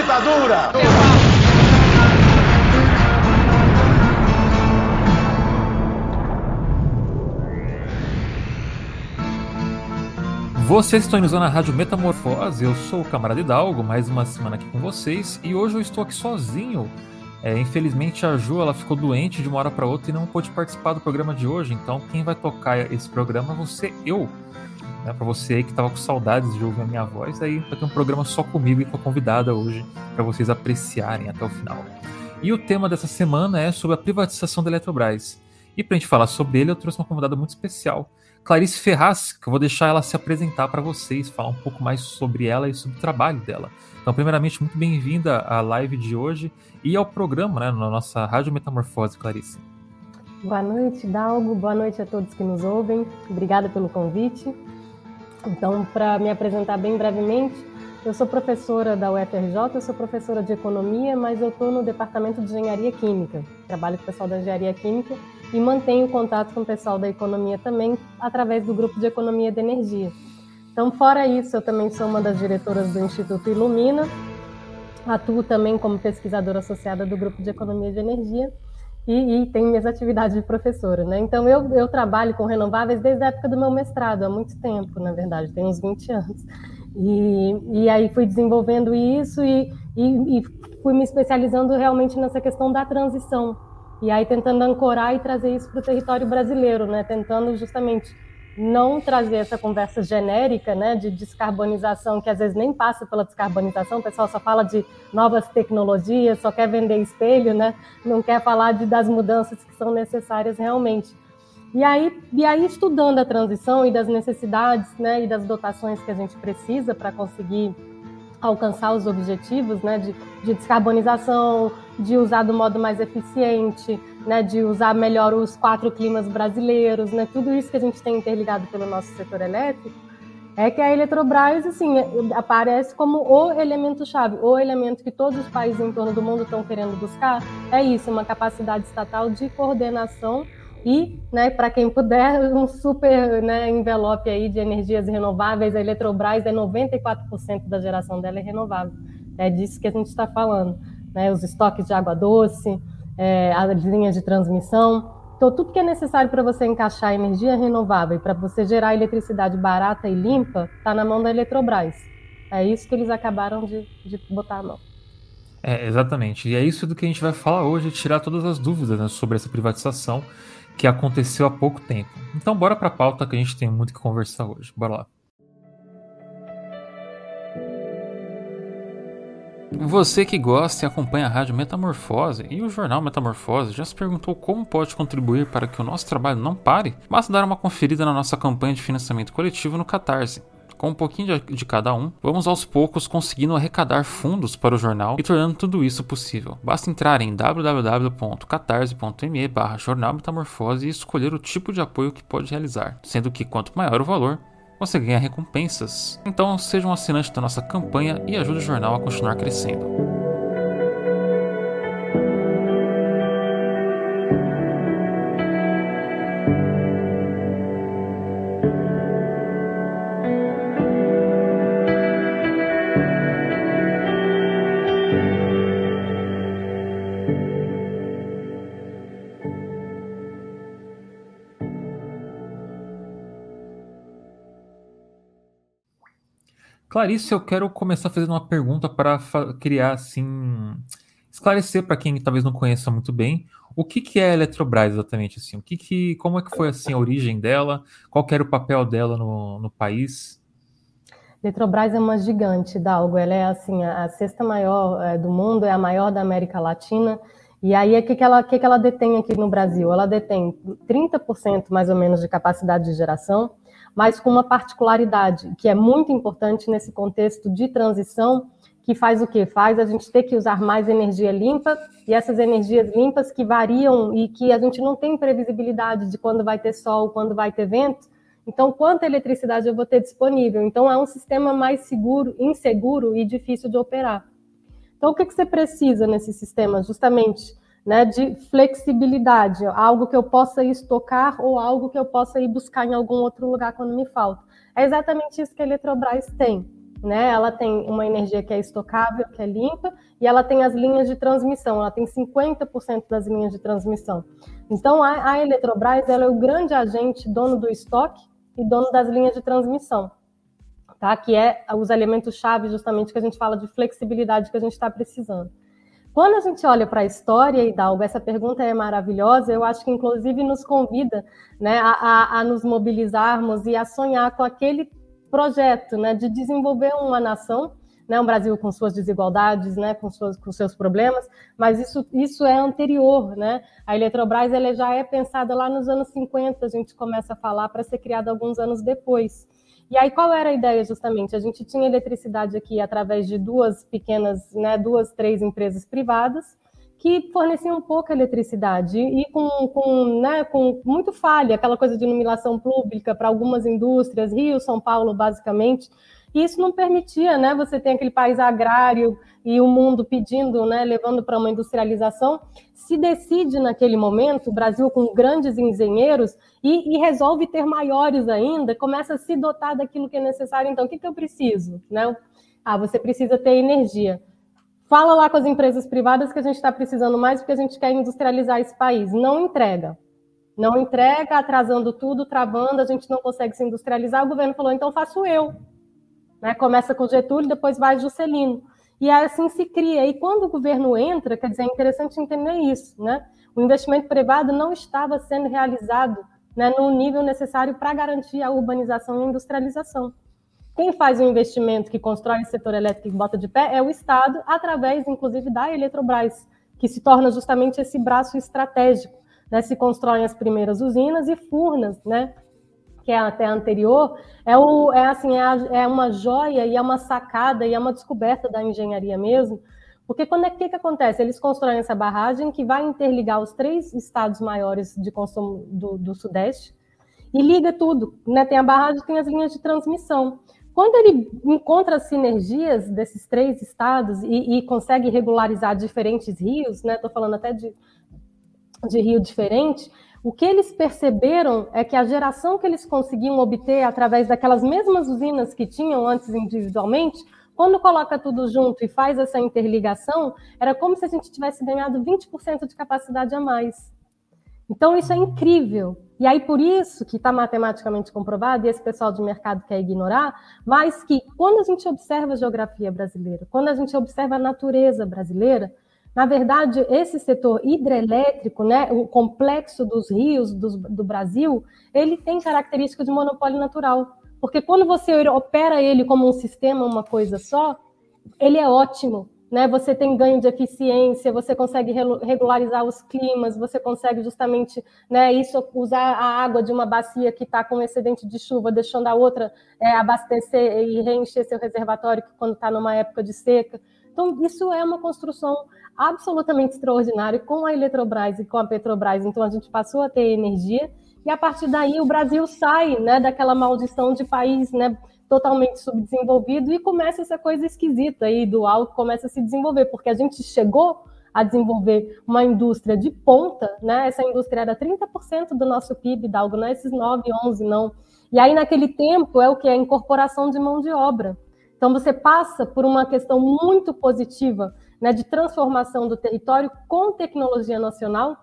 ditadura! Vocês estão usando a Rádio Metamorfose, eu sou o Camarada Hidalgo, mais uma semana aqui com vocês, e hoje eu estou aqui sozinho. É, infelizmente a Ju ela ficou doente de uma hora para outra e não pôde participar do programa de hoje, então quem vai tocar esse programa você eu. Né, para você que estava com saudades de ouvir a minha voz, aí vai ter um programa só comigo e com a convidada hoje, para vocês apreciarem até o final. E o tema dessa semana é sobre a privatização da Eletrobras. E para a gente falar sobre ele, eu trouxe uma convidada muito especial, Clarice Ferraz, que eu vou deixar ela se apresentar para vocês, falar um pouco mais sobre ela e sobre o trabalho dela. Então, primeiramente, muito bem-vinda à live de hoje e ao programa, né, na nossa Rádio Metamorfose, Clarice. Boa noite, Dalgo. Boa noite a todos que nos ouvem. Obrigada pelo convite. Então, para me apresentar bem brevemente, eu sou professora da UFRJ, eu sou professora de economia, mas eu estou no departamento de engenharia química. Trabalho com o pessoal da engenharia química e mantenho contato com o pessoal da economia também através do grupo de economia de energia. Então, fora isso, eu também sou uma das diretoras do Instituto Ilumina, atuo também como pesquisadora associada do grupo de economia de energia e, e tenho minhas atividades de professora, né? Então eu, eu trabalho com renováveis desde a época do meu mestrado, há muito tempo, na verdade, tem uns 20 anos. E, e aí fui desenvolvendo isso e, e, e fui me especializando realmente nessa questão da transição. E aí tentando ancorar e trazer isso para o território brasileiro, né? Tentando justamente não trazer essa conversa genérica, né, de descarbonização, que às vezes nem passa pela descarbonização, o pessoal só fala de novas tecnologias, só quer vender espelho, né, não quer falar de, das mudanças que são necessárias realmente. E aí, e aí estudando a transição e das necessidades, né, e das dotações que a gente precisa para conseguir alcançar os objetivos, né, de, de descarbonização, de usar do modo mais eficiente, né, de usar melhor os quatro climas brasileiros, né, tudo isso que a gente tem interligado pelo nosso setor elétrico, é que a Eletrobras assim aparece como o elemento chave, o elemento que todos os países em torno do mundo estão querendo buscar. É isso, uma capacidade estatal de coordenação e, né, para quem puder, um super né, envelope aí de energias renováveis. A Eletrobras é 94% da geração dela é renovável. É disso que a gente está falando. Né, os estoques de água doce, é, as linhas de transmissão. Então, tudo que é necessário para você encaixar energia renovável, para você gerar eletricidade barata e limpa, está na mão da Eletrobras. É isso que eles acabaram de, de botar a mão. É, exatamente. E é isso do que a gente vai falar hoje, tirar todas as dúvidas né, sobre essa privatização que aconteceu há pouco tempo. Então, bora para a pauta que a gente tem muito que conversar hoje. Bora lá. Você que gosta e acompanha a Rádio Metamorfose e o jornal Metamorfose já se perguntou como pode contribuir para que o nosso trabalho não pare? Basta dar uma conferida na nossa campanha de financiamento coletivo no Catarse. Com um pouquinho de, cada um, vamos aos poucos conseguindo arrecadar fundos para o jornal e tornando tudo isso possível. Basta entrar em www.catarse.me barra jornal metamorfose e escolher o tipo de apoio que pode realizar, sendo que quanto maior o valor, você ganha recompensas. Então seja um assinante da nossa campanha e ajude o jornal a continuar crescendo. Clarice, eu quero começar fazendo uma pergunta para criar, assim, esclarecer para quem talvez não conheça muito bem o que, que é a Eletrobras exatamente, assim, o que, que como é que foi assim a origem dela, qual era o papel dela no, no país? Eletrobras é uma gigante, Dalgo. Ela é assim a sexta maior é, do mundo, é a maior da América Latina. E aí, o que, que, ela, que, que ela detém aqui no Brasil? Ela detém 30% mais ou menos de capacidade de geração, mas com uma particularidade que é muito importante nesse contexto de transição, que faz o quê? Faz a gente ter que usar mais energia limpa e essas energias limpas que variam e que a gente não tem previsibilidade de quando vai ter sol, quando vai ter vento. Então, quanta eletricidade eu vou ter disponível? Então, é um sistema mais seguro, inseguro e difícil de operar. Então, o que, que você precisa nesse sistema? Justamente né, de flexibilidade, algo que eu possa estocar ou algo que eu possa ir buscar em algum outro lugar quando me falta. É exatamente isso que a Eletrobras tem. né? Ela tem uma energia que é estocável, que é limpa, e ela tem as linhas de transmissão, ela tem 50% das linhas de transmissão. Então, a, a Eletrobras ela é o grande agente, dono do estoque e dono das linhas de transmissão, tá? que é os elementos-chave justamente que a gente fala de flexibilidade que a gente está precisando. Quando a gente olha para a história, Hidalgo, essa pergunta é maravilhosa, eu acho que inclusive nos convida né, a, a, a nos mobilizarmos e a sonhar com aquele projeto né, de desenvolver uma nação, né, um Brasil com suas desigualdades, né, com, suas, com seus problemas, mas isso, isso é anterior. Né? A Eletrobras ela já é pensada lá nos anos 50, a gente começa a falar, para ser criada alguns anos depois. E aí, qual era a ideia, justamente? A gente tinha eletricidade aqui através de duas pequenas, né, duas, três empresas privadas, que forneciam pouca eletricidade e com, com, né, com muito falha, aquela coisa de iluminação pública para algumas indústrias, Rio, São Paulo, basicamente. E isso não permitia, né? Você tem aquele país agrário e o mundo pedindo, né, levando para uma industrialização. Se decide naquele momento, o Brasil com grandes engenheiros e, e, resolve ter maiores ainda, começa a se dotar daquilo que é necessário. Então, o que, que eu preciso, né? Ah, você precisa ter energia. Fala lá com as empresas privadas que a gente está precisando mais porque a gente quer industrializar esse país. Não entrega. Não entrega, atrasando tudo, travando, a gente não consegue se industrializar. O governo falou, então faço eu. Né? Começa com Getúlio, depois vai Juscelino. E assim se cria. E quando o governo entra, quer dizer, é interessante entender isso. Né? O investimento privado não estava sendo realizado né, no nível necessário para garantir a urbanização e a industrialização. Quem faz o investimento que constrói o setor elétrico e bota de pé é o Estado, através, inclusive, da Eletrobras, que se torna justamente esse braço estratégico. Né? Se constroem as primeiras usinas e Furnas, né? Que é até anterior, é, o, é, assim, é, a, é uma joia e é uma sacada e é uma descoberta da engenharia mesmo, porque quando é que, que acontece? Eles constroem essa barragem que vai interligar os três estados maiores de consumo do, do Sudeste e liga tudo. Né? Tem a barragem, tem as linhas de transmissão. Quando ele encontra as sinergias desses três estados e, e consegue regularizar diferentes rios, né? Estou falando até de, de rio diferente. O que eles perceberam é que a geração que eles conseguiam obter através daquelas mesmas usinas que tinham antes individualmente, quando coloca tudo junto e faz essa interligação, era como se a gente tivesse ganhado 20% de capacidade a mais. Então, isso é incrível. E aí, por isso que está matematicamente comprovado, e esse pessoal de mercado quer ignorar, mas que quando a gente observa a geografia brasileira, quando a gente observa a natureza brasileira, na verdade, esse setor hidrelétrico, né, o complexo dos rios do, do Brasil, ele tem características de monopólio natural. Porque quando você opera ele como um sistema, uma coisa só, ele é ótimo né? Você tem ganho de eficiência, você consegue regularizar os climas, você consegue justamente, né, isso usar a água de uma bacia que está com excedente de chuva, deixando a outra é, abastecer e reencher seu reservatório quando está numa época de seca. Então, isso é uma construção absolutamente extraordinária com a Eletrobras e com a Petrobras. Então, a gente passou a ter energia e a partir daí o Brasil sai, né, daquela maldição de país, né, totalmente subdesenvolvido e começa essa coisa esquisita aí do alto começa a se desenvolver, porque a gente chegou a desenvolver uma indústria de ponta, né? Essa indústria era 30% do nosso PIB, da algo, não é esses 9, 11 não. E aí naquele tempo é o que a incorporação de mão de obra. Então você passa por uma questão muito positiva, né, de transformação do território com tecnologia nacional.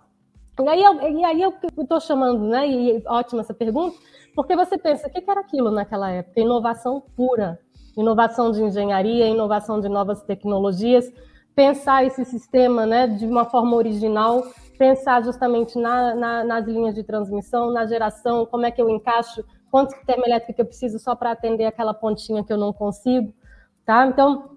E aí, e aí eu estou chamando, né? E ótima essa pergunta, porque você pensa, o que era aquilo naquela época? Inovação pura. Inovação de engenharia, inovação de novas tecnologias, pensar esse sistema né, de uma forma original, pensar justamente na, na, nas linhas de transmissão, na geração, como é que eu encaixo, quanto termoelétrica eu preciso só para atender aquela pontinha que eu não consigo. Tá? Então,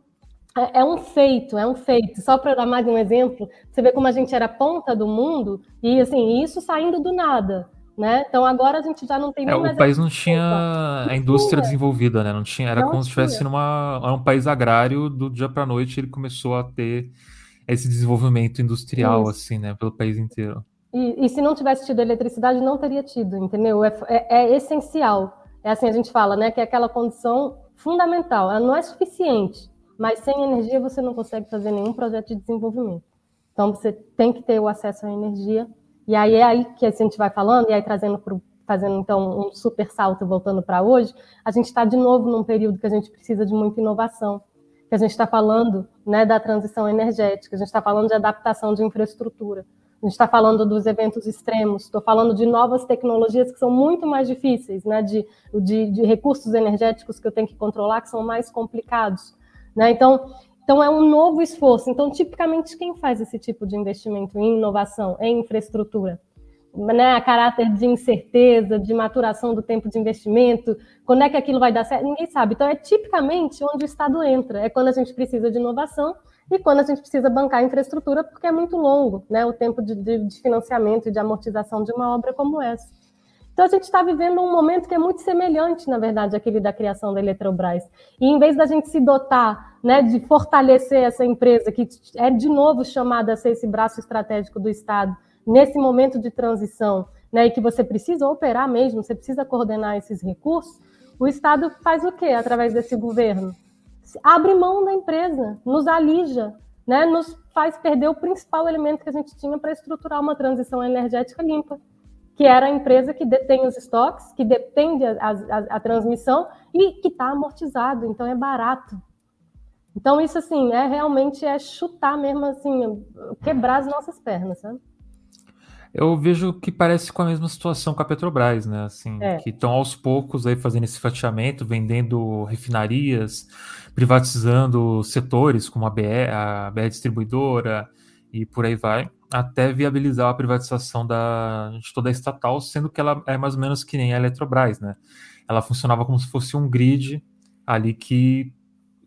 é, é um feito, é um feito. Só para dar mais um exemplo, você vê como a gente era ponta do mundo, e assim, isso saindo do nada. Né? Então agora a gente já não tem é, O país não tinha a indústria desenvolvida, né? Não tinha, era não como se estivesse numa um país agrário do dia para noite ele começou a ter esse desenvolvimento industrial Isso. assim, né, pelo país inteiro. E, e, se não tivesse tido eletricidade, não teria tido, entendeu? É, é, é, essencial. É assim a gente fala, né? Que é aquela condição fundamental. Ela não é suficiente, mas sem energia você não consegue fazer nenhum projeto de desenvolvimento. Então você tem que ter o acesso à energia e aí é aí que a gente vai falando, e aí trazendo para fazendo então um super salto voltando para hoje, a gente está de novo num período que a gente precisa de muita inovação, que a gente está falando né, da transição energética, a gente está falando de adaptação de infraestrutura, a gente está falando dos eventos extremos, estou falando de novas tecnologias que são muito mais difíceis, né, de, de, de recursos energéticos que eu tenho que controlar, que são mais complicados. Né? Então, então, é um novo esforço. Então, tipicamente, quem faz esse tipo de investimento em inovação, em infraestrutura? Né, a caráter de incerteza, de maturação do tempo de investimento, quando é que aquilo vai dar certo, ninguém sabe. Então, é tipicamente onde o Estado entra, é quando a gente precisa de inovação e quando a gente precisa bancar a infraestrutura, porque é muito longo né, o tempo de, de, de financiamento e de amortização de uma obra como essa. Então, a gente está vivendo um momento que é muito semelhante, na verdade, àquele da criação da Eletrobras. E em vez da gente se dotar né, de fortalecer essa empresa, que é de novo chamada a ser esse braço estratégico do Estado, nesse momento de transição, né, e que você precisa operar mesmo, você precisa coordenar esses recursos, o Estado faz o quê através desse governo? Abre mão da empresa, nos alija, né, nos faz perder o principal elemento que a gente tinha para estruturar uma transição energética limpa, que era a empresa que detém os estoques, que depende a, a, a transmissão e que está amortizado, então é barato. Então isso assim é realmente é chutar mesmo assim, quebrar as nossas pernas, sabe? Eu vejo que parece com a mesma situação com a Petrobras, né? Assim, é. que estão aos poucos aí fazendo esse fatiamento, vendendo refinarias, privatizando setores como a BR, a BR distribuidora e por aí vai até viabilizar a privatização da, de toda a estatal, sendo que ela é mais ou menos que nem a Eletrobras, né? Ela funcionava como se fosse um grid ali que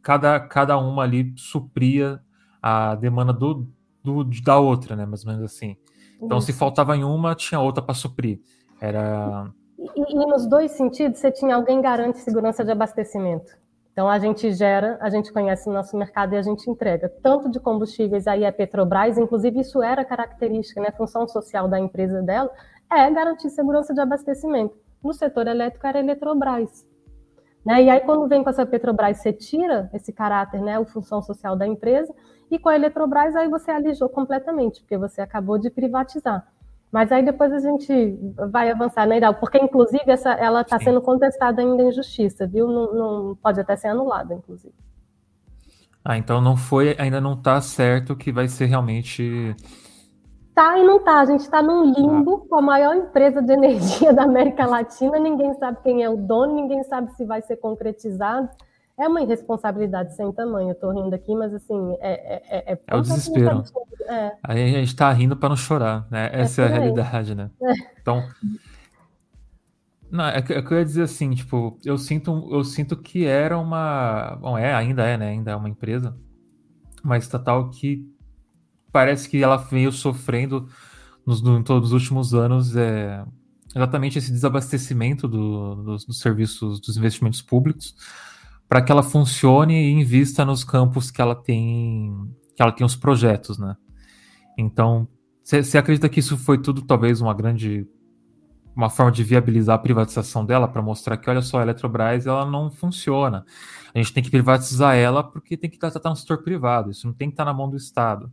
cada, cada uma ali supria a demanda do, do, da outra, né? Mais ou menos assim. Então, Isso. se faltava em uma, tinha outra para suprir. Era. E, e, nos dois sentidos, você tinha alguém garante segurança de abastecimento. Então a gente gera, a gente conhece o nosso mercado e a gente entrega tanto de combustíveis aí a Petrobras, inclusive isso era característica, né, função social da empresa dela, é garantir segurança de abastecimento. No setor elétrico era a Eletrobras. Né? E aí quando vem com essa Petrobras, você tira esse caráter, né, a função social da empresa, e com a Eletrobras aí você alijou completamente, porque você acabou de privatizar. Mas aí depois a gente vai avançar, né, Idal? Porque, inclusive, essa, ela está sendo contestada ainda em justiça, viu? Não, não, pode até ser anulada, inclusive. Ah, então não foi, ainda não está certo que vai ser realmente. Tá e não tá. A gente está num limbo ah. com a maior empresa de energia da América Latina. Ninguém sabe quem é o dono, ninguém sabe se vai ser concretizado é uma irresponsabilidade sem tamanho. Eu tô rindo aqui, mas assim, é. É, é, é o desespero. É. Aí a gente tá rindo para não chorar, né? É Essa é, a realidade, né? É. Então. Não, é que, é que eu ia dizer assim, tipo, eu sinto, eu sinto que era uma. Bom, é, ainda é, né? Ainda é uma empresa, uma estatal que parece que ela veio sofrendo nos, no, todos os últimos anos é, exatamente esse desabastecimento do, dos, dos serviços, dos investimentos públicos para que ela funcione e invista nos campos que ela tem que ela tem os projetos, né? Então, você acredita que isso foi tudo talvez uma grande uma forma de viabilizar a privatização dela para mostrar que olha só a Eletrobras ela não funciona. A gente tem que privatizar ela porque tem que estar no setor privado. Isso não tem que estar na mão do Estado.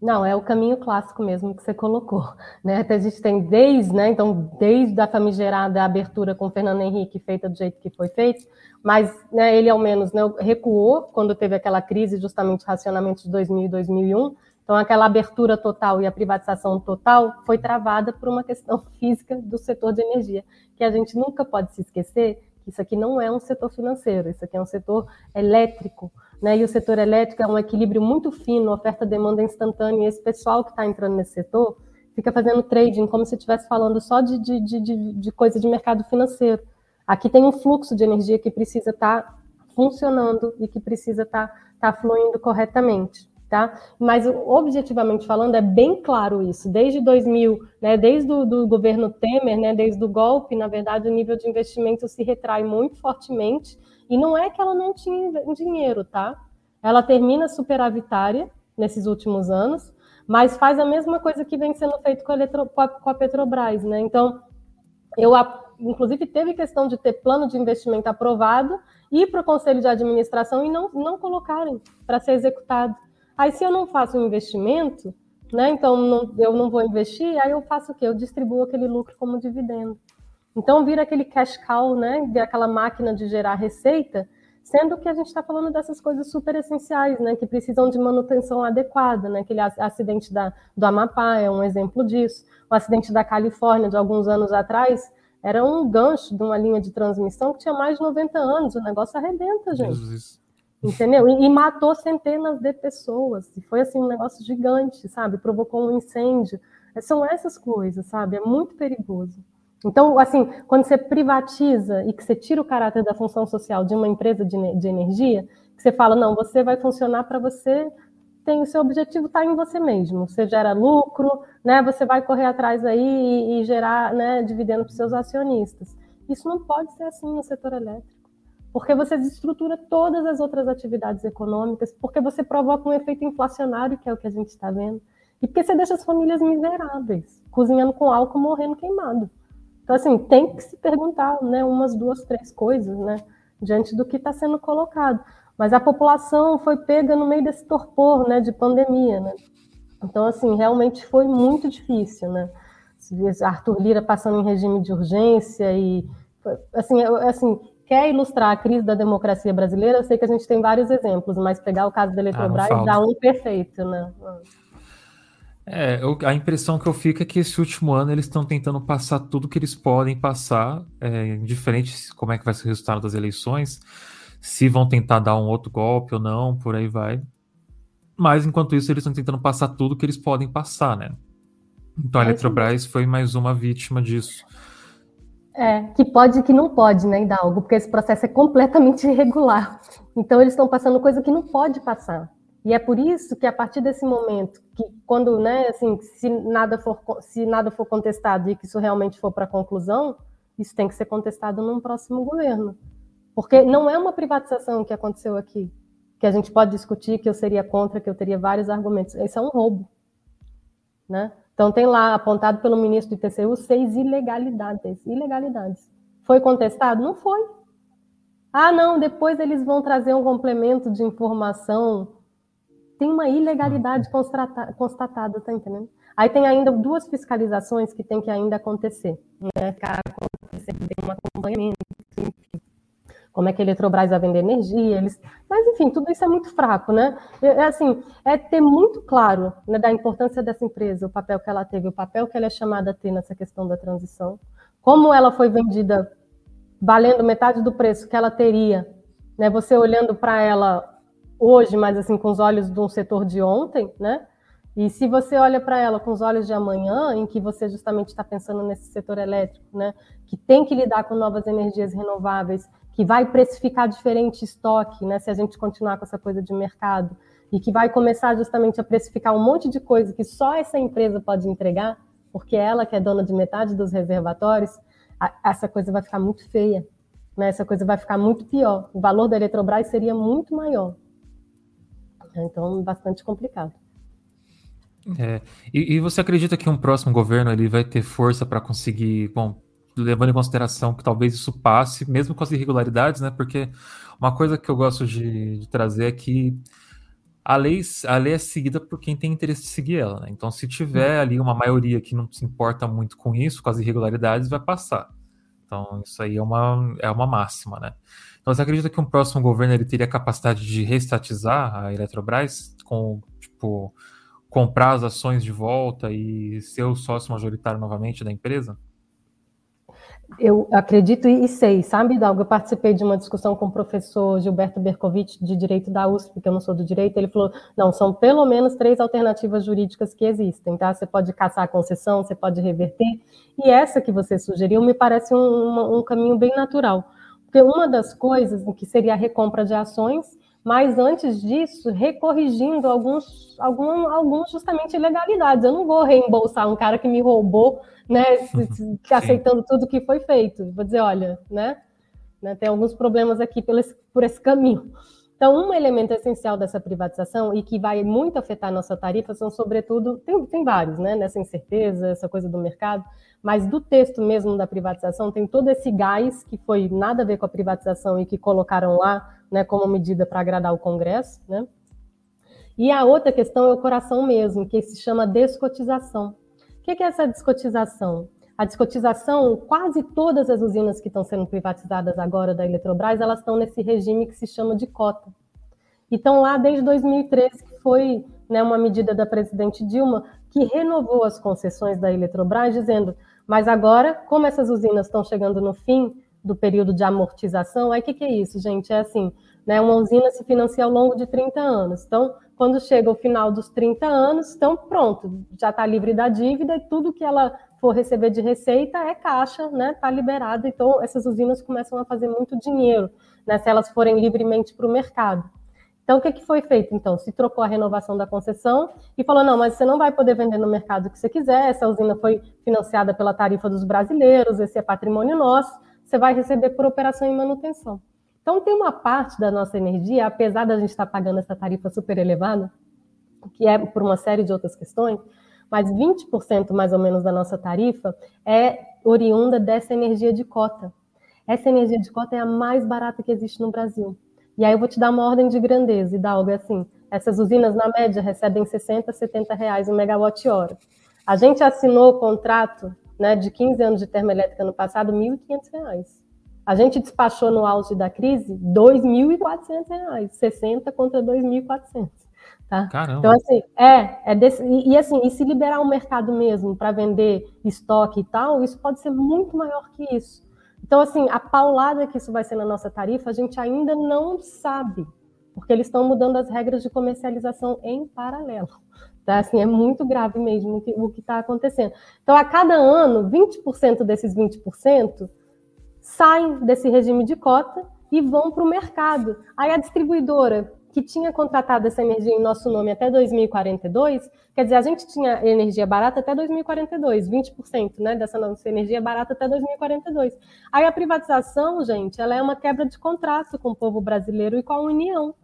Não, é o caminho clássico mesmo que você colocou. Né? Até a gente tem desde, né, então, desde a famigerada abertura com Fernando Henrique, feita do jeito que foi feito, mas né, ele ao menos né, recuou quando teve aquela crise, justamente racionamento de 2000 e 2001. Então, aquela abertura total e a privatização total foi travada por uma questão física do setor de energia, que a gente nunca pode se esquecer que isso aqui não é um setor financeiro, isso aqui é um setor elétrico, né? E o setor elétrico é um equilíbrio muito fino, oferta-demanda instantânea, e esse pessoal que está entrando nesse setor fica fazendo trading como se estivesse falando só de, de, de, de, coisa de mercado financeiro. Aqui tem um fluxo de energia que precisa estar tá funcionando e que precisa estar tá, tá fluindo corretamente. Tá? Mas objetivamente falando, é bem claro isso. Desde 2000, né, desde o do governo Temer, né, desde o golpe, na verdade, o nível de investimento se retrai muito fortemente. E não é que ela não tinha dinheiro, tá? Ela termina superavitária nesses últimos anos, mas faz a mesma coisa que vem sendo feito com a, Eletro, com a Petrobras, né? Então, eu inclusive teve questão de ter plano de investimento aprovado, ir para o conselho de administração e não, não colocarem para ser executado. Aí, se eu não faço um investimento, né, então não, eu não vou investir, aí eu faço o quê? Eu distribuo aquele lucro como dividendo. Então vira aquele cash cow, né? Vira aquela máquina de gerar receita, sendo que a gente está falando dessas coisas super essenciais, né? Que precisam de manutenção adequada, né? Aquele acidente da, do Amapá é um exemplo disso. O acidente da Califórnia de alguns anos atrás era um gancho de uma linha de transmissão que tinha mais de 90 anos. O negócio arrebenta, gente. Jesus. Entendeu? E, e, matou centenas de pessoas. E foi assim um negócio gigante, sabe? Provocou um incêndio. São essas coisas, sabe? É muito perigoso. Então, assim, quando você privatiza e que você tira o caráter da função social de uma empresa de, de energia, que você fala, não, você vai funcionar para você, tem o seu objetivo está em você mesmo. Você gera lucro, né? Você vai correr atrás aí e, e gerar, né, dividendo para seus acionistas. Isso não pode ser assim no setor elétrico porque você desestrutura todas as outras atividades econômicas, porque você provoca um efeito inflacionário, que é o que a gente está vendo, e porque você deixa as famílias miseráveis, cozinhando com álcool, morrendo queimado. Então, assim, tem que se perguntar, né, umas duas, três coisas, né, diante do que está sendo colocado. Mas a população foi pega no meio desse torpor, né, de pandemia, né. Então, assim, realmente foi muito difícil, né. Arthur Lira passando em regime de urgência e, assim, assim quer ilustrar a crise da democracia brasileira, eu sei que a gente tem vários exemplos, mas pegar o caso da Eletrobras ah, dá um perfeito, né? É, eu, a impressão que eu fico é que esse último ano eles estão tentando passar tudo que eles podem passar, é, indiferente como é que vai ser o resultado das eleições, se vão tentar dar um outro golpe ou não, por aí vai. Mas enquanto isso, eles estão tentando passar tudo que eles podem passar, né? Então a Eletrobras foi mais uma vítima disso. É, que pode e que não pode, né, Hidalgo? Porque esse processo é completamente irregular. Então, eles estão passando coisa que não pode passar. E é por isso que, a partir desse momento, que quando, né, assim, se nada for, se nada for contestado e que isso realmente for para conclusão, isso tem que ser contestado num próximo governo. Porque não é uma privatização que aconteceu aqui, que a gente pode discutir, que eu seria contra, que eu teria vários argumentos. Isso é um roubo, né? Então, tem lá, apontado pelo ministro do TCU, seis ilegalidades. Ilegalidades. Foi contestado? Não foi. Ah, não, depois eles vão trazer um complemento de informação. Tem uma ilegalidade constatada, tá entendendo? Aí tem ainda duas fiscalizações que tem que ainda acontecer. Né? Tem um acompanhamento, como é que a Eletrobras vai vender energia, eles... mas enfim, tudo isso é muito fraco, né? É, é assim, é ter muito claro né, da importância dessa empresa, o papel que ela teve, o papel que ela é chamada a ter nessa questão da transição, como ela foi vendida valendo metade do preço que ela teria, né? Você olhando para ela hoje, mas assim com os olhos de um setor de ontem, né? E se você olha para ela com os olhos de amanhã, em que você justamente está pensando nesse setor elétrico, né, que tem que lidar com novas energias renováveis, que vai precificar diferente estoque, né, se a gente continuar com essa coisa de mercado, e que vai começar justamente a precificar um monte de coisa que só essa empresa pode entregar, porque ela que é dona de metade dos reservatórios, a, essa coisa vai ficar muito feia, né, essa coisa vai ficar muito pior. O valor da Eletrobras seria muito maior. Então, bastante complicado. É, e, e, você acredita que um próximo governo ele vai ter força para conseguir, bom, levando em consideração que talvez isso passe, mesmo com as irregularidades, né? Porque uma coisa que eu gosto de, de trazer é que a lei, a lei é seguida por quem tem interesse de seguir ela. Né? Então, se tiver ali uma maioria que não se importa muito com isso, com as irregularidades, vai passar. Então, isso aí é uma, é uma máxima, né? Então, você acredita que um próximo governo ele teria capacidade de reestatizar a Eletrobras com, tipo, comprar as ações de volta e ser o sócio majoritário novamente da empresa? Eu acredito e sei, sabe, Dalgo? Eu participei de uma discussão com o professor Gilberto Bercovitch, de Direito da USP, porque eu não sou do Direito. Ele falou: não, são pelo menos três alternativas jurídicas que existem, tá? Você pode caçar a concessão, você pode reverter. E essa que você sugeriu me parece um, um caminho bem natural. Porque uma das coisas que seria a recompra de ações, mas antes disso, recorrigindo alguns, algum, alguns justamente ilegalidades. Eu não vou reembolsar um cara que me roubou né, aceitando tudo que foi feito. Vou dizer, olha, né, né tem alguns problemas aqui por esse, por esse caminho. Então, um elemento essencial dessa privatização e que vai muito afetar a nossa tarifa são, sobretudo, tem, tem vários, né, nessa incerteza, essa coisa do mercado, mas do texto mesmo da privatização tem todo esse gás que foi nada a ver com a privatização e que colocaram lá, né, como medida para agradar o Congresso, né? E a outra questão é o coração mesmo, que se chama descotização que é essa descotização? a descotização, quase todas as usinas que estão sendo privatizadas agora da Eletrobras, elas estão nesse regime que se chama de cota. E estão lá desde 2013, que foi né, uma medida da presidente Dilma que renovou as concessões da Eletrobras, dizendo, mas agora, como essas usinas estão chegando no fim do período de amortização, aí o que, que é isso, gente? É assim, né, uma usina se financia ao longo de 30 anos. Então, quando chega o final dos 30 anos, então pronto, já está livre da dívida e tudo que ela for receber de receita é caixa, né? Está liberado. Então essas usinas começam a fazer muito dinheiro, né? Se elas forem livremente para o mercado. Então o que, que foi feito? Então se trocou a renovação da concessão e falou não, mas você não vai poder vender no mercado o que você quiser. Essa usina foi financiada pela tarifa dos brasileiros, esse é patrimônio nosso. Você vai receber por operação e manutenção. Então, tem uma parte da nossa energia, apesar da gente estar pagando essa tarifa super elevada, que é por uma série de outras questões, mas 20% mais ou menos da nossa tarifa é oriunda dessa energia de cota. Essa energia de cota é a mais barata que existe no Brasil. E aí eu vou te dar uma ordem de grandeza e dar algo assim. Essas usinas, na média, recebem 60, 70 reais o megawatt-hora. A gente assinou o contrato né, de 15 anos de termoelétrica no passado, R$ 1.500. A gente despachou no auge da crise R$ 2.400, 60 contra 2.400. Tá? Caramba. Então, assim, é, é desse, e, e, assim, e se liberar o mercado mesmo para vender estoque e tal, isso pode ser muito maior que isso. Então, assim, a paulada que isso vai ser na nossa tarifa, a gente ainda não sabe, porque eles estão mudando as regras de comercialização em paralelo. Tá? Assim, é muito grave mesmo o que está acontecendo. Então, a cada ano, 20% desses 20% saem desse regime de cota e vão para o mercado. Aí a distribuidora que tinha contratado essa energia em nosso nome até 2042, quer dizer, a gente tinha energia barata até 2042, 20% né, dessa nossa energia barata até 2042. Aí a privatização, gente, ela é uma quebra de contrato com o povo brasileiro e com a União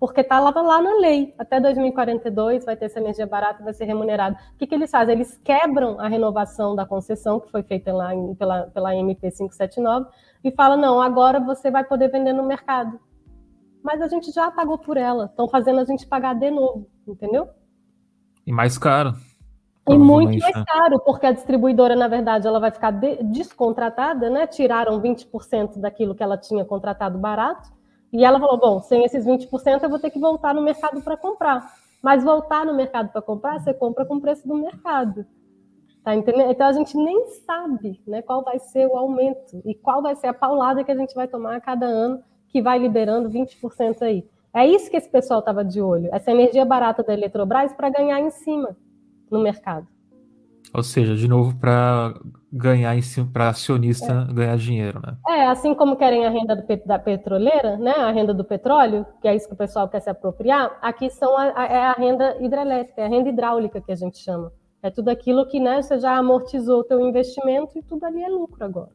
porque está lá, lá na lei. Até 2042 vai ter essa energia barata, vai ser remunerada. O que, que eles fazem? Eles quebram a renovação da concessão, que foi feita lá em, pela, pela MP 579, e falam: não, agora você vai poder vender no mercado. Mas a gente já pagou por ela, estão fazendo a gente pagar de novo, entendeu? E mais caro. E muito mais né? caro, porque a distribuidora, na verdade, ela vai ficar de, descontratada, né? Tiraram 20% daquilo que ela tinha contratado barato e ela falou: bom, sem esses 20% eu vou ter que voltar no mercado para comprar. Mas voltar no mercado para comprar, você compra com o preço do mercado. Tá entendendo? Então a gente nem sabe né, qual vai ser o aumento e qual vai ser a paulada que a gente vai tomar a cada ano que vai liberando 20% aí. É isso que esse pessoal estava de olho, essa energia barata da Eletrobras para ganhar em cima no mercado. Ou seja, de novo, para ganhar em cima, para acionista é. ganhar dinheiro, né? É, assim como querem a renda do, da petroleira, né? A renda do petróleo, que é isso que o pessoal quer se apropriar, aqui são a, a, é a renda hidrelétrica, é a renda hidráulica que a gente chama. É tudo aquilo que né, você já amortizou o teu investimento e tudo ali é lucro agora.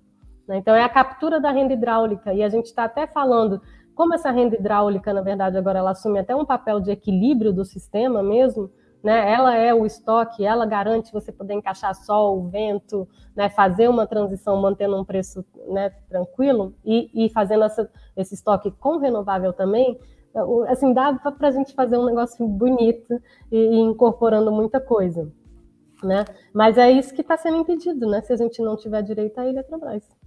Né? Então é a captura da renda hidráulica, e a gente está até falando como essa renda hidráulica, na verdade, agora ela assume até um papel de equilíbrio do sistema mesmo, né? Ela é o estoque, ela garante você poder encaixar sol, vento, né? fazer uma transição mantendo um preço né, tranquilo e, e fazendo essa, esse estoque com renovável também. Assim, dá para a gente fazer um negócio bonito e, e incorporando muita coisa. Né? Mas é isso que está sendo impedido, né? Se a gente não tiver direito a Eletrobras.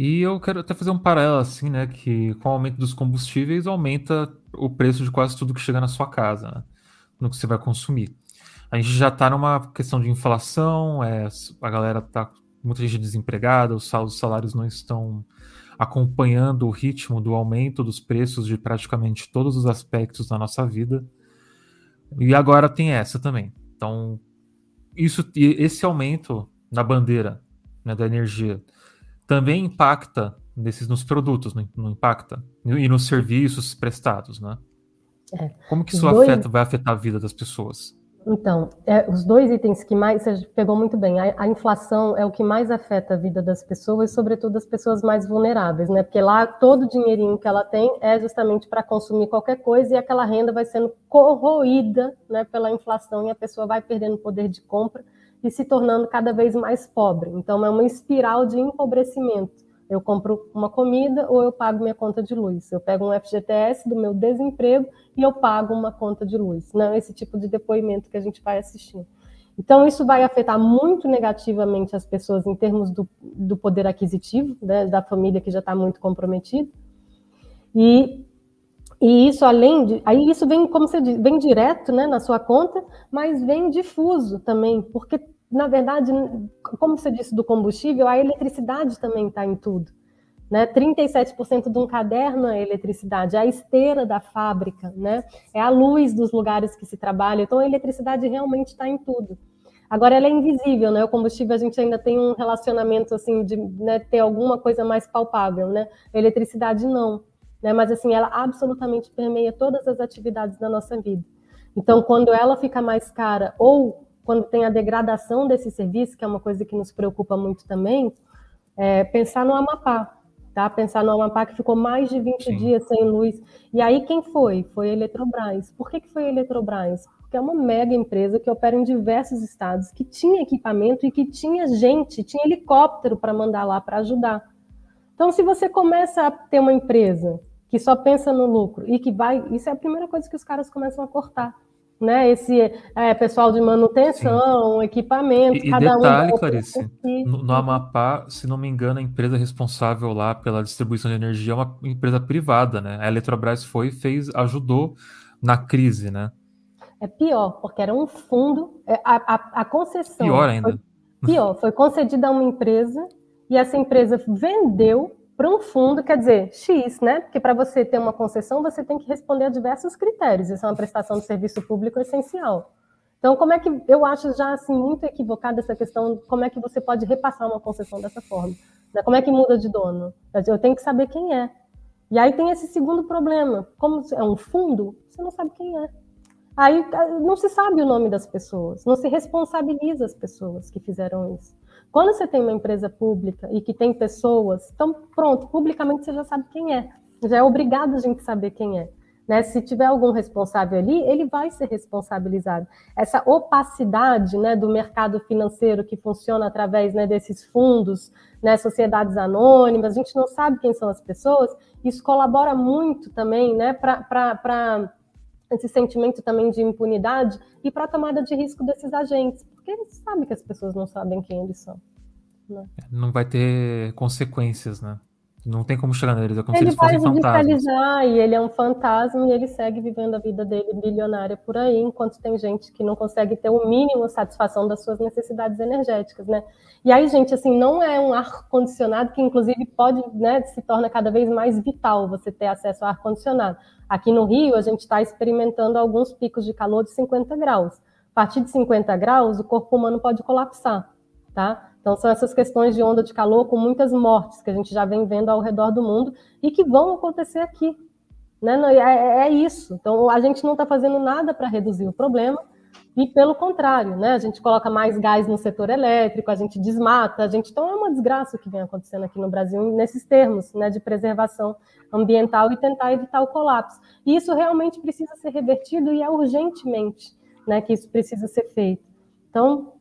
E eu quero até fazer um paralelo assim, né? Que com o aumento dos combustíveis aumenta o preço de quase tudo que chega na sua casa. Né? no que você vai consumir. A gente já está numa questão de inflação, é, a galera está muita gente desempregada, os salários não estão acompanhando o ritmo do aumento dos preços de praticamente todos os aspectos da nossa vida. E agora tem essa também. Então, isso, esse aumento na bandeira né, da energia também impacta nesses, nos produtos, não, não impacta? E nos serviços prestados, né? É. Como que isso dois... afeta, vai afetar a vida das pessoas? Então, é, os dois itens que mais, você pegou muito bem, a, a, inflação é o que mais afeta a vida das pessoas, sobretudo as pessoas mais vulneráveis, né? Porque lá todo o dinheirinho que ela tem é justamente para consumir qualquer coisa e aquela renda vai sendo corroída né, pela inflação e a pessoa vai perdendo poder de compra e se tornando cada vez mais pobre. Então, é uma espiral de empobrecimento. Eu compro uma comida ou eu pago minha conta de luz. Eu pego um FGTS do meu desemprego e eu pago uma conta de luz. Não esse tipo de depoimento que a gente vai assistir. Então, isso vai afetar muito negativamente as pessoas em termos do, do poder aquisitivo, né, da família que já está muito comprometida. E, e isso, além de. Aí, isso vem, como você diz, vem direto né, na sua conta, mas vem difuso também, porque, na verdade, como você disse do combustível, a eletricidade também está em tudo. Né? 37% de um caderno é eletricidade, é a esteira da fábrica, né? é a luz dos lugares que se trabalha. Então, a eletricidade realmente está em tudo. Agora, ela é invisível, né? O combustível a gente ainda tem um relacionamento assim de né, ter alguma coisa mais palpável, né? A eletricidade não, né? Mas assim, ela absolutamente permeia todas as atividades da nossa vida. Então, quando ela fica mais cara ou quando tem a degradação desse serviço, que é uma coisa que nos preocupa muito também, é pensar no Amapá, tá? Pensar no Amapá que ficou mais de 20 Sim. dias sem luz. E aí quem foi? Foi a Eletrobras. Por que, que foi a Eletrobras? Porque é uma mega empresa que opera em diversos estados, que tinha equipamento e que tinha gente, tinha helicóptero para mandar lá para ajudar. Então, se você começa a ter uma empresa que só pensa no lucro e que vai, isso é a primeira coisa que os caras começam a cortar né? Esse é, pessoal de manutenção, Sim. equipamento, e, cada detalhe, um. Clarice, no, no, Amapá, se não me engano, a empresa responsável lá pela distribuição de energia é uma empresa privada, né? A Eletrobras foi e fez, ajudou na crise, né? É pior, porque era um fundo, é, a, a, a concessão. Pior ainda. Foi, pior, foi concedida a uma empresa e essa empresa vendeu para um fundo, quer dizer, X, né? Porque para você ter uma concessão, você tem que responder a diversos critérios. Isso é uma prestação de serviço público essencial. Então, como é que eu acho já assim muito equivocada essa questão? Como é que você pode repassar uma concessão dessa forma? Né? Como é que muda de dono? Eu tenho que saber quem é. E aí tem esse segundo problema. Como é um fundo, você não sabe quem é. Aí não se sabe o nome das pessoas, não se responsabiliza as pessoas que fizeram isso. Quando você tem uma empresa pública e que tem pessoas, então pronto, publicamente você já sabe quem é. Já é obrigado a gente saber quem é. Né? Se tiver algum responsável ali, ele vai ser responsabilizado. Essa opacidade né, do mercado financeiro que funciona através né, desses fundos, né, sociedades anônimas, a gente não sabe quem são as pessoas, isso colabora muito também né, para esse sentimento também de impunidade e para a tomada de risco desses agentes, porque eles sabem que as pessoas não sabem quem eles são. Né? Não vai ter consequências, né? Não tem como chegar neles, é como ele se eles fossem fantasmas. e ele é um fantasma e ele segue vivendo a vida dele bilionária por aí, enquanto tem gente que não consegue ter o mínimo satisfação das suas necessidades energéticas, né? E aí, gente, assim, não é um ar-condicionado que, inclusive, pode, né, se torna cada vez mais vital você ter acesso ao ar-condicionado. Aqui no Rio, a gente está experimentando alguns picos de calor de 50 graus. A partir de 50 graus, o corpo humano pode colapsar, tá? Então, são essas questões de onda de calor com muitas mortes que a gente já vem vendo ao redor do mundo e que vão acontecer aqui. Né? É, é isso. Então, a gente não está fazendo nada para reduzir o problema, e pelo contrário, né? A gente coloca mais gás no setor elétrico, a gente desmata, a gente então é uma desgraça o que vem acontecendo aqui no Brasil nesses termos, né, de preservação ambiental e tentar evitar o colapso. E isso realmente precisa ser revertido e é urgentemente, né, que isso precisa ser feito. Então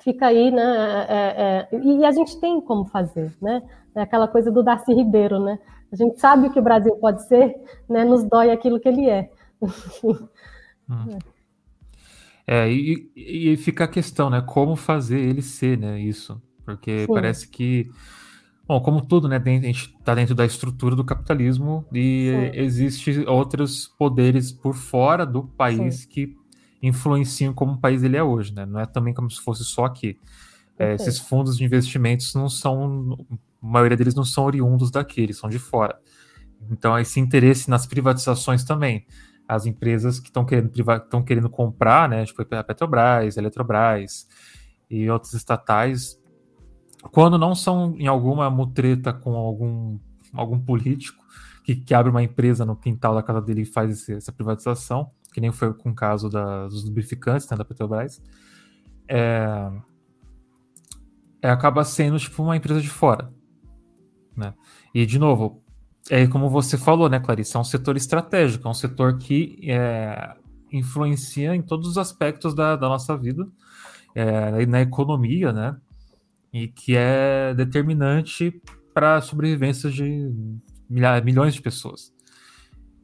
fica aí, né? É, é, é e a gente tem como fazer, né? É aquela coisa do Darcy Ribeiro, né? A gente sabe o que o Brasil pode ser, né? Nos dói aquilo que ele é. Hum. É, e, e fica a questão, né? Como fazer ele ser, né? Isso. Porque Sim. parece que. Bom, como tudo, né? A gente está dentro da estrutura do capitalismo e existem outros poderes por fora do país Sim. que influenciam como o país ele é hoje, né? Não é também como se fosse só aqui. É, esses fundos de investimentos não são. A maioria deles não são oriundos daqui, eles são de fora. Então, esse interesse nas privatizações também as empresas que estão querendo, estão querendo comprar, né, tipo a Petrobras, a Eletrobras e outros estatais, quando não são em alguma mutreta com algum, algum político que, que abre uma empresa no quintal da casa dele e faz esse, essa privatização, que nem foi com o caso da, dos lubrificantes né, da Petrobras, é, é, acaba sendo tipo uma empresa de fora. Né? E, de novo, é como você falou, né, Clarice? É um setor estratégico, é um setor que é, influencia em todos os aspectos da, da nossa vida, é, na economia, né? E que é determinante para a sobrevivência de milhares, milhões de pessoas.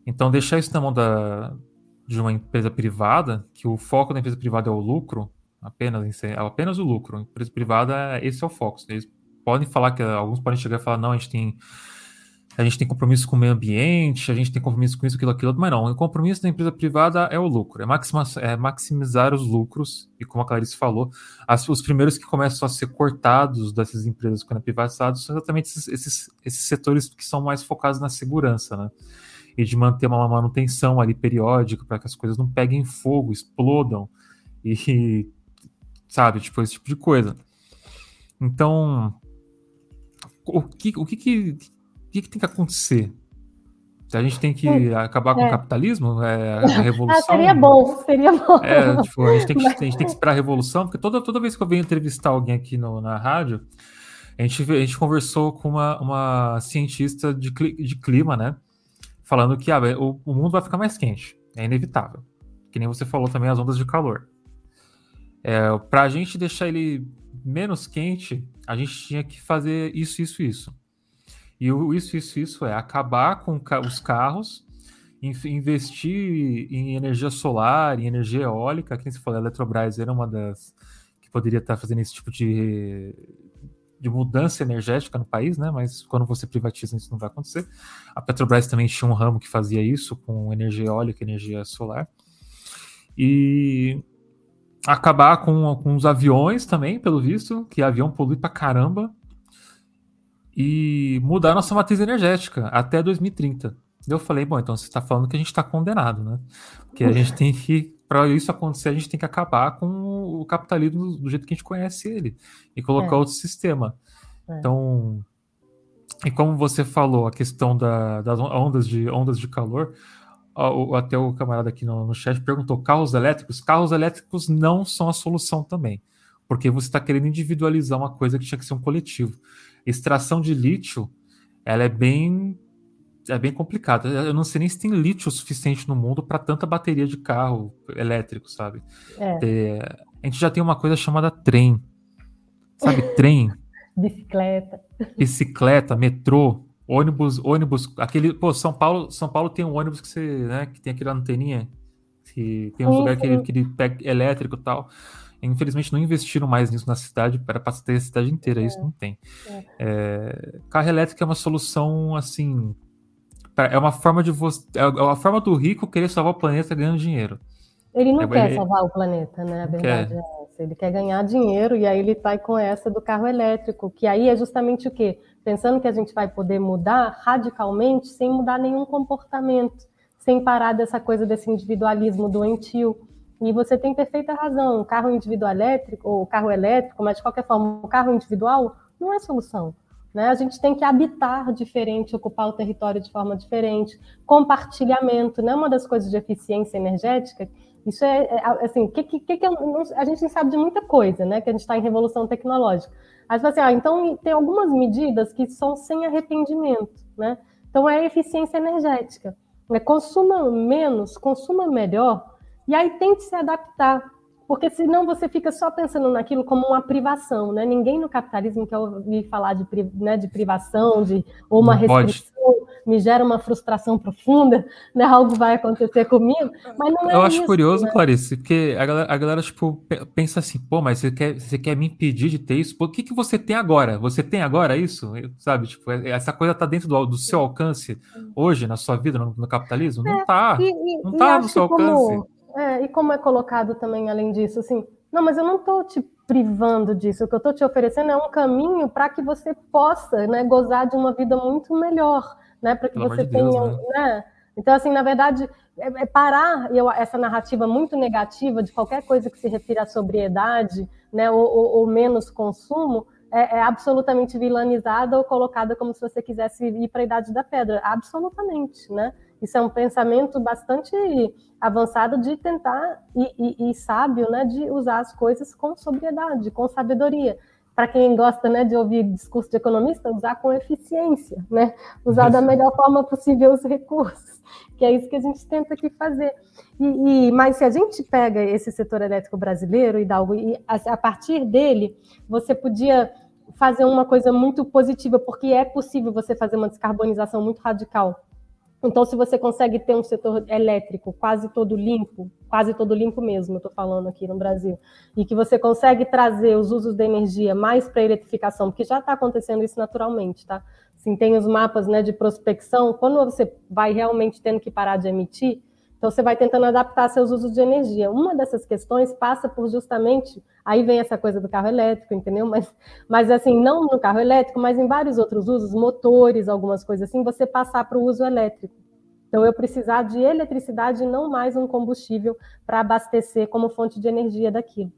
Então, deixar isso na mão da, de uma empresa privada, que o foco da empresa privada é o lucro, Apenas, apenas o lucro. Empresa privada, esse é o foco. Eles podem falar que alguns podem chegar e falar, não, a gente tem a gente tem compromisso com o meio ambiente, a gente tem compromisso com isso, aquilo, aquilo, mas não. O compromisso da empresa privada é o lucro, é, maxima, é maximizar os lucros, e como a Clarice falou, as, os primeiros que começam a ser cortados dessas empresas quando é privatizado são exatamente esses, esses, esses setores que são mais focados na segurança, né? E de manter uma manutenção ali periódica para que as coisas não peguem fogo, explodam, e, sabe, tipo, esse tipo de coisa. Então, o que, o que, que que, que tem que acontecer? A gente tem que é, acabar com é. o capitalismo? É, a revolução? Ah, seria bom, seria bom. É, tipo, a, gente tem que, a gente tem que esperar a revolução, porque toda, toda vez que eu venho entrevistar alguém aqui no, na rádio, a gente, a gente conversou com uma, uma cientista de, de clima, né? Falando que ah, o, o mundo vai ficar mais quente, é inevitável. Que nem você falou também, as ondas de calor. É, Para a gente deixar ele menos quente, a gente tinha que fazer isso, isso, isso. E o isso, isso, isso é acabar com os carros, investir em energia solar, em energia eólica. Quem se falou, a Eletrobras era uma das que poderia estar fazendo esse tipo de, de mudança energética no país, né? Mas quando você privatiza, isso não vai acontecer. A Petrobras também tinha um ramo que fazia isso com energia eólica, energia solar. E acabar com, com os aviões também, pelo visto, que avião polui pra caramba e mudar nossa matriz energética até 2030. Eu falei, bom, então você está falando que a gente está condenado, né? Porque a gente tem que, para isso acontecer, a gente tem que acabar com o capitalismo do jeito que a gente conhece ele e colocar é. outro sistema. É. Então, e como você falou, a questão da, das ondas de, ondas de calor, até o camarada aqui no, no chat perguntou: carros elétricos? Carros elétricos não são a solução também, porque você está querendo individualizar uma coisa que tinha que ser um coletivo extração de lítio, ela é bem é bem complicada. Eu não sei nem se tem lítio suficiente no mundo para tanta bateria de carro elétrico, sabe? É. É, a gente já tem uma coisa chamada trem. Sabe, trem? Bicicleta. Bicicleta, metrô, ônibus, ônibus, aquele, pô, São Paulo, São Paulo tem um ônibus que você, né, que tem aquela anteninha, que tem um lugar que ele, que ele pega elétrico e tal. Infelizmente não investiram mais nisso na cidade, para ter a cidade inteira, é. isso não tem. É. É, carro elétrico é uma solução assim. É uma forma de você. É uma forma do rico querer salvar o planeta ganhando dinheiro. Ele não é, quer ele... salvar o planeta, né? A verdade quer. é essa. Ele quer ganhar dinheiro e aí ele vai com essa do carro elétrico, que aí é justamente o quê? Pensando que a gente vai poder mudar radicalmente sem mudar nenhum comportamento, sem parar dessa coisa desse individualismo doentio. E você tem perfeita razão. O carro individual elétrico, ou carro elétrico, mas de qualquer forma, o carro individual não é solução. Né? A gente tem que habitar diferente, ocupar o território de forma diferente, compartilhamento, né? Uma das coisas de eficiência energética, isso é, é assim, que, que, que, a gente não sabe de muita coisa, né? Que a gente está em revolução tecnológica. Aí você assim, ah, então tem algumas medidas que são sem arrependimento, né? Então é eficiência energética. É, consuma menos, consuma melhor, e aí tente se adaptar, porque senão você fica só pensando naquilo como uma privação, né? Ninguém no capitalismo quer ouvir falar de, né, de privação, de ou uma não restrição, pode. me gera uma frustração profunda, né? Algo vai acontecer comigo, mas não é Eu acho isso, curioso, né? Clarice, porque a galera, a galera, tipo, pensa assim, pô, mas você quer, você quer me impedir de ter isso? O que, que você tem agora? Você tem agora isso? Sabe, tipo, é, essa coisa tá dentro do, do seu alcance hoje, na sua vida, no, no capitalismo? Não é, tá. E, não tá no seu alcance. Como é, e como é colocado também, além disso, assim, não, mas eu não estou te privando disso, o que eu estou te oferecendo é um caminho para que você possa né, gozar de uma vida muito melhor, né, para que Pelo você de tenha. Deus, né? né? Então, assim, na verdade, é, é parar eu, essa narrativa muito negativa de qualquer coisa que se refira à sobriedade né, ou, ou, ou menos consumo, é, é, absolutamente vilanizada ou colocada como se você quisesse ir para a idade da pedra. Absolutamente, né? Isso é um pensamento bastante avançado de tentar e, e, e sábio, né, de usar as coisas com sobriedade, com sabedoria. Para quem gosta, né, de ouvir discurso de economista, usar com eficiência, né, usar da melhor forma possível os recursos, que é isso que a gente tenta aqui fazer. E, e mas se a gente pega esse setor elétrico brasileiro e dá algo, e a, a partir dele, você podia fazer uma coisa muito positiva, porque é possível você fazer uma descarbonização muito radical Então, se você consegue ter um setor elétrico quase todo limpo, quase todo limpo mesmo, estou falando aqui no Brasil, e que você consegue trazer os usos da energia mais para a eletrificação, porque já está acontecendo isso naturalmente, tá? Assim, tem os mapas né, de prospecção, quando você vai realmente tendo que parar de emitir, então você vai tentando adaptar seus usos de energia. Uma dessas questões passa por justamente, aí vem essa coisa do carro elétrico, entendeu? Mas, mas assim, não no carro elétrico, mas em vários outros usos, motores, algumas coisas assim, você passar para o uso elétrico. Então eu precisar de eletricidade e não mais um combustível para abastecer como fonte de energia daquilo.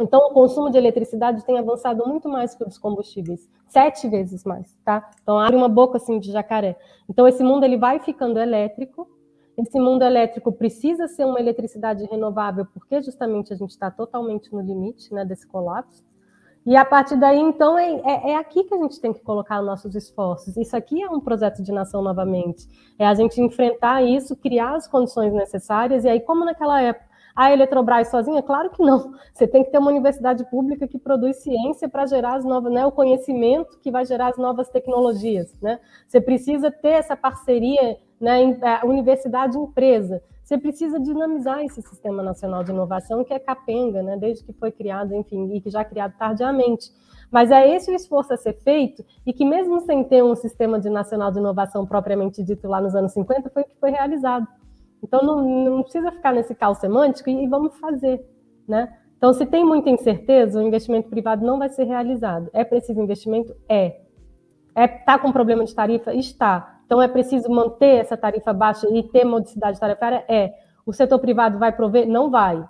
Então, o consumo de eletricidade tem avançado muito mais que os combustíveis, sete vezes mais, tá? Então, abre uma boca assim de jacaré. Então, esse mundo ele vai ficando elétrico, esse mundo elétrico precisa ser uma eletricidade renovável, porque justamente a gente está totalmente no limite né, desse colapso. E a partir daí, então, é, é, é, aqui que a gente tem que colocar nossos esforços. Isso aqui é um projeto de nação novamente. É a gente enfrentar isso, criar as condições necessárias, e aí, como naquela época, a Eletrobras sozinha? Claro que não. Você tem que ter uma universidade pública que produz ciência para gerar as novas, né, o conhecimento que vai gerar as novas tecnologias. Né? Você precisa ter essa parceria né, universidade-empresa. Você precisa dinamizar esse Sistema Nacional de Inovação, que é capenga, né, desde que foi criado, enfim, e que já é criado tardiamente. Mas é esse o esforço a ser feito, e que mesmo sem ter um Sistema de Nacional de Inovação propriamente dito lá nos anos 50, foi o que foi realizado. Então não, não precisa ficar nesse caos semântico e, e vamos fazer, né? Então, se tem muita incerteza, o investimento privado não vai ser realizado. É preciso investimento? É. Está é, tá com problema de tarifa? Está. Então, é preciso manter essa tarifa baixa e ter modicidade tarifária? É. O setor privado vai prover? Não vai.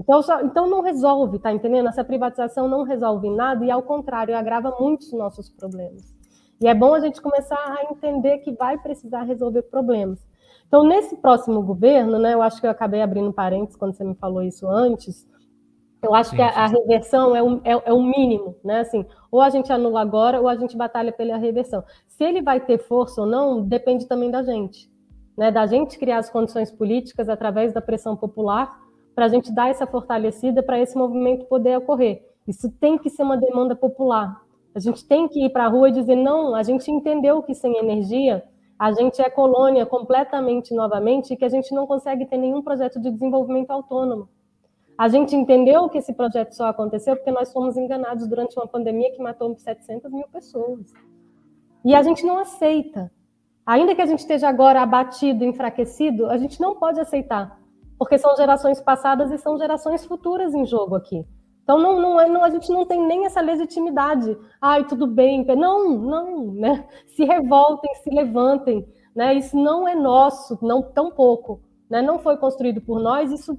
Então, só, então não resolve, tá entendendo? Essa privatização não resolve nada e, ao contrário, agrava muitos nossos problemas. E é bom a gente começar a entender que vai precisar resolver problemas. Então, nesse próximo governo, né, eu acho que eu acabei abrindo parênteses quando você me falou isso antes, eu acho sim, que a, a reversão é o, é, é o, mínimo, né? Assim, ou a gente anula agora, ou a gente batalha pela reversão. Se ele vai ter força ou não, depende também da gente, né? Da gente criar as condições políticas através da pressão popular para a gente dar essa fortalecida para esse movimento poder ocorrer. Isso tem que ser uma demanda popular. A gente tem que ir para a rua e dizer não. A gente entendeu que sem energia a gente é colônia completamente novamente e que a gente não consegue ter nenhum projeto de desenvolvimento autônomo. A gente entendeu que esse projeto só aconteceu porque nós fomos enganados durante uma pandemia que matou 700 mil pessoas. E a gente não aceita. Ainda que a gente esteja agora abatido, enfraquecido, a gente não pode aceitar, porque são gerações passadas e são gerações futuras em jogo aqui. Então não, não, é, não, a gente não tem nem essa legitimidade. Ai, tudo bem. Não, não, né? Se revoltem, se levantem. Né? Isso não é nosso, não tão pouco. Né? Não foi construído por nós, isso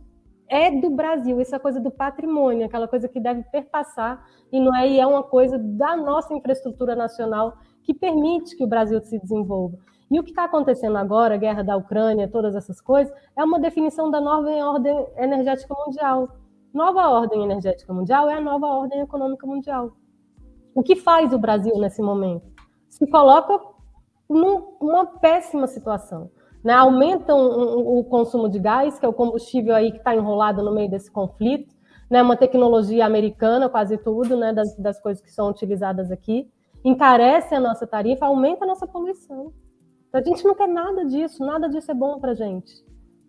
é do Brasil, isso é coisa do patrimônio, aquela coisa que deve perpassar, e não é, e é uma coisa da nossa infraestrutura nacional que permite que o Brasil se desenvolva. E o que está acontecendo agora, a guerra da Ucrânia, todas essas coisas, é uma definição da nova ordem energética mundial. Nova ordem energética mundial é a nova ordem econômica mundial. O que faz o Brasil nesse momento? Se coloca numa péssima situação né, aumentam o, consumo de gás, que é o combustível aí que está enrolado no meio desse conflito, né, uma tecnologia americana, quase tudo, né, das, das coisas que são utilizadas aqui, encarece a nossa tarifa, aumenta a nossa poluição. A gente não quer nada disso, nada disso é bom para a gente.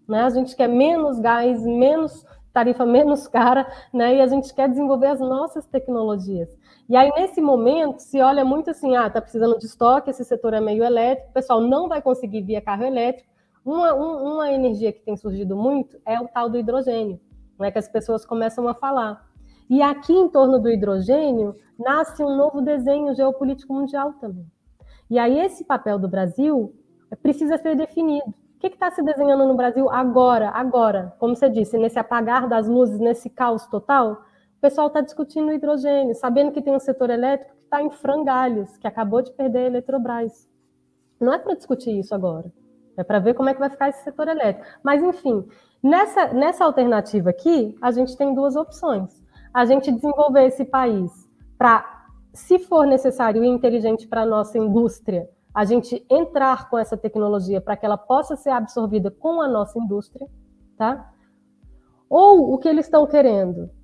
Né? A gente quer menos gás, menos tarifa menos cara, né? E a gente quer desenvolver as nossas tecnologias. E aí, nesse momento, se olha muito assim, ah, tá precisando de estoque, esse setor é meio elétrico, o pessoal não vai conseguir via carro elétrico. Uma, um, uma energia que tem surgido muito é o tal do hidrogênio, né? Que as pessoas começam a falar. E aqui, em torno do hidrogênio, nasce um novo desenho geopolítico mundial também. E aí, esse papel do Brasil precisa ser definido. O que está se desenhando no Brasil agora, agora? Como você disse, nesse apagar das luzes, nesse caos total, o pessoal está discutindo hidrogênio, sabendo que tem um setor elétrico que está em frangalhos, que acabou de perder a Eletrobras. Não é para discutir isso agora, é para ver como é que vai ficar esse setor elétrico. Mas, enfim, nessa, nessa alternativa aqui, a gente tem duas opções. A gente desenvolver esse país para, se for necessário e inteligente para a nossa indústria, a gente entrar com essa tecnologia para que ela possa ser absorvida com a nossa indústria, tá? Ou o que eles estão querendo?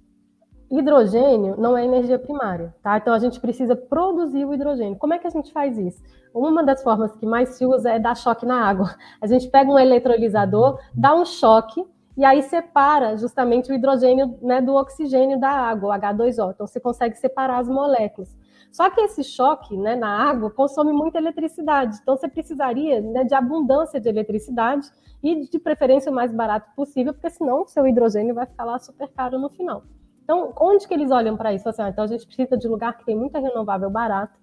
Hidrogênio não é energia primária, tá? Então a gente precisa produzir o hidrogênio. Como é que a gente faz isso? Uma das formas que mais se usa é dar choque na água. A gente pega um eletrolisador, dá um choque e aí separa justamente o hidrogênio né, do oxigênio da água, o H2O. Então você consegue separar as moléculas. Só que esse choque né, na água consome muita eletricidade. Então você precisaria né, de abundância de eletricidade e de preferência o mais barato possível, porque senão o seu hidrogênio vai ficar lá super caro no final. Então, onde que eles olham para isso? Assim, ah, então a gente precisa de lugar que tem muita renovável barata.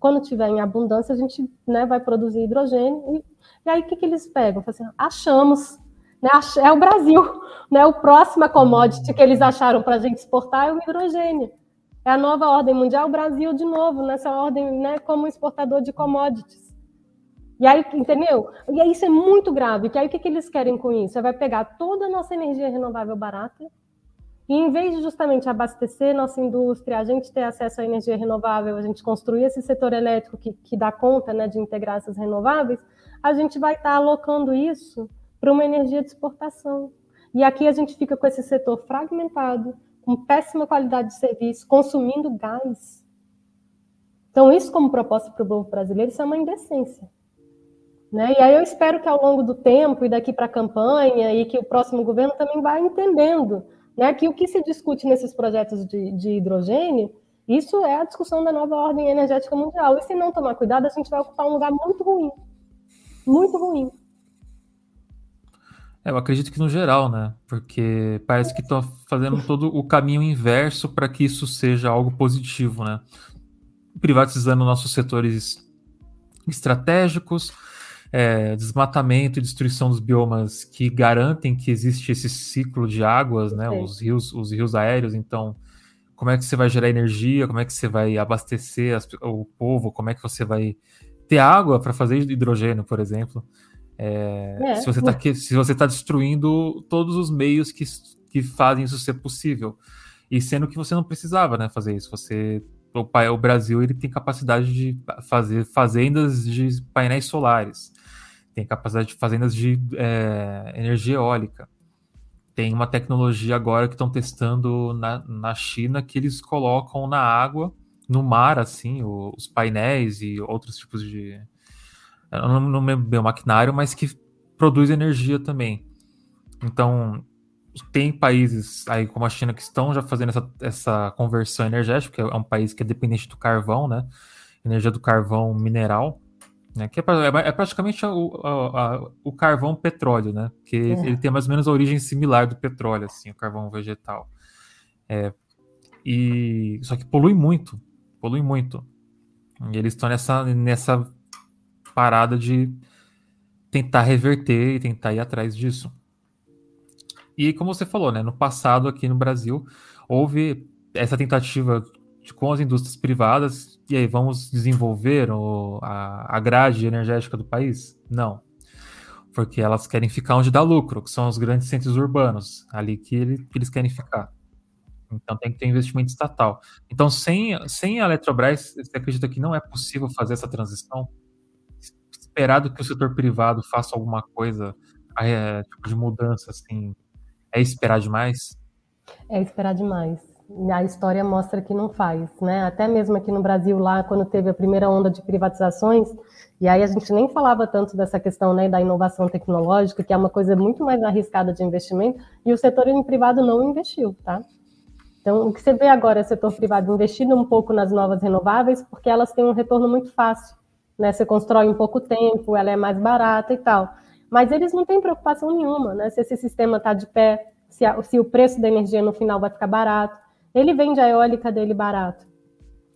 Quando tiver em abundância, a gente né, vai produzir hidrogênio. E, e aí, o que, que eles pegam? Assim, achamos. Né, é o Brasil. Né, o próximo commodity que eles acharam para a gente exportar é o hidrogênio. É a nova ordem mundial, o Brasil de novo, nessa ordem né, como exportador de commodities. E aí, entendeu? E aí isso é muito grave, que aí o que, que eles querem com isso? Você vai pegar toda a nossa energia renovável barata e em vez de justamente abastecer nossa indústria, a gente ter acesso à energia renovável, a gente construir esse setor elétrico que, que dá conta né, de integrar essas renováveis, a gente vai estar alocando isso para uma energia de exportação. E aqui a gente fica com esse setor fragmentado, com péssima qualidade de serviço, consumindo gás. Então, isso como proposta para o povo brasileiro, isso é uma indecência. Né? E aí eu espero que ao longo do tempo e daqui para a campanha e que o próximo governo também vá entendendo né, que o que se discute nesses projetos de, de hidrogênio, isso é a discussão da nova ordem energética mundial. E se não tomar cuidado, a gente vai ocupar um lugar muito ruim. Muito ruim. É, eu acredito que no geral, né? Porque parece que estão fazendo todo o caminho inverso para que isso seja algo positivo, né? Privatizando nossos setores estratégicos, é, desmatamento e destruição dos biomas que garantem que existe esse ciclo de águas, né? Os rios, os rios aéreos, então como é que você vai gerar energia, como é que você vai abastecer as, o povo, como é que você vai ter água para fazer hidrogênio, por exemplo. É, é. Se você está se você tá destruindo todos os meios que, que fazem isso ser possível. E sendo que você não precisava né, fazer isso. Você o, o Brasil ele tem capacidade de fazer fazendas de painéis solares tem capacidade de fazendas de é, energia eólica. Tem uma tecnologia agora que estão testando na, na China que eles colocam na água, no mar, assim, os painéis e outros tipos de. Não, não lembro maquinário, mas que produz energia também. Então, tem países aí como a China que estão já fazendo essa, essa conversão energética, que é um país que é dependente do carvão, né? Energia do carvão mineral né? Que é, é, é praticamente o, a, o carvão petróleo, né? Que é. ele tem mais ou menos a origem similar do petróleo, assim, o carvão vegetal. É, e só que polui muito, polui muito. E eles estão nessa nessa parada de tentar reverter e tentar ir atrás disso. E como você falou, né, no passado aqui no Brasil houve essa tentativa com as indústrias privadas, e aí vamos desenvolver o, a, a grade energética do país? Não. Porque elas querem ficar onde dá lucro, que são os grandes centros urbanos, ali que, ele, que eles querem ficar. Então tem que ter investimento estatal. Então, sem, sem a Eletrobras, você acredita que não é possível fazer essa transição? Esperado que o setor privado faça alguma coisa, é, tipo de mudança, assim, é esperar demais? É esperar demais a história mostra que não faz, né? Até mesmo aqui no Brasil, lá quando teve a primeira onda de privatizações, e aí a gente nem falava tanto dessa questão né, da inovação tecnológica, que é uma coisa muito mais arriscada de investimento, e o setor privado não investiu, tá? Então, o que você vê agora é o setor privado investindo um pouco nas novas renováveis, porque elas têm um retorno muito fácil, né? Você constrói em pouco tempo, ela é mais barata e tal. Mas eles não têm preocupação nenhuma, né? Se esse sistema está de pé, se, a, se o preço da energia no final vai ficar barato. Ele vende a eólica dele barato.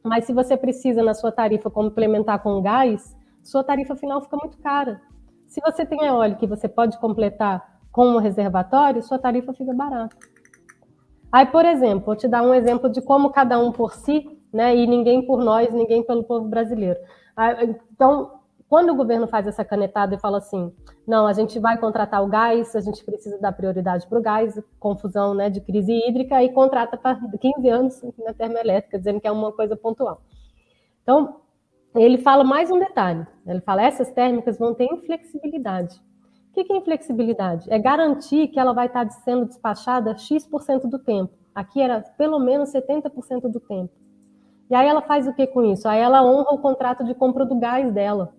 Mas se você precisa na sua tarifa complementar com gás, sua tarifa final fica muito cara. Se você tem eólica e você pode completar com um reservatório, sua tarifa fica barata. Aí, por exemplo, vou te dar um exemplo de como cada um por si, né, e ninguém por nós, ninguém pelo povo brasileiro. Então, quando o governo faz essa canetada e fala assim, não, a gente vai contratar o gás, a gente precisa dar prioridade para o gás, confusão né, de crise hídrica, e contrata para 15 anos na termoelétrica, dizendo que é uma coisa pontual. Então, ele fala mais um detalhe, ele fala, essas térmicas vão ter inflexibilidade. O que é inflexibilidade? É garantir que ela vai estar sendo despachada X% do tempo. Aqui era pelo menos 70% do tempo. E aí ela faz o que com isso? Aí ela honra o contrato de compra do gás dela.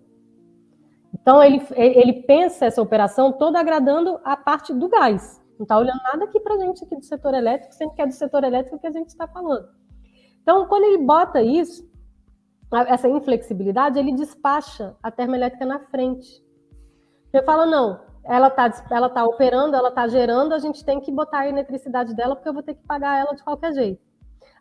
Então ele, ele pensa essa operação toda agradando a parte do gás. Não está olhando nada aqui para a gente aqui do setor elétrico, sendo que é do setor elétrico que a gente está falando. Então, quando ele bota isso, essa inflexibilidade, ele despacha a termoelétrica na frente. Ele fala, não, ela está ela tá operando, ela está gerando, a gente tem que botar a eletricidade dela, porque eu vou ter que pagar ela de qualquer jeito.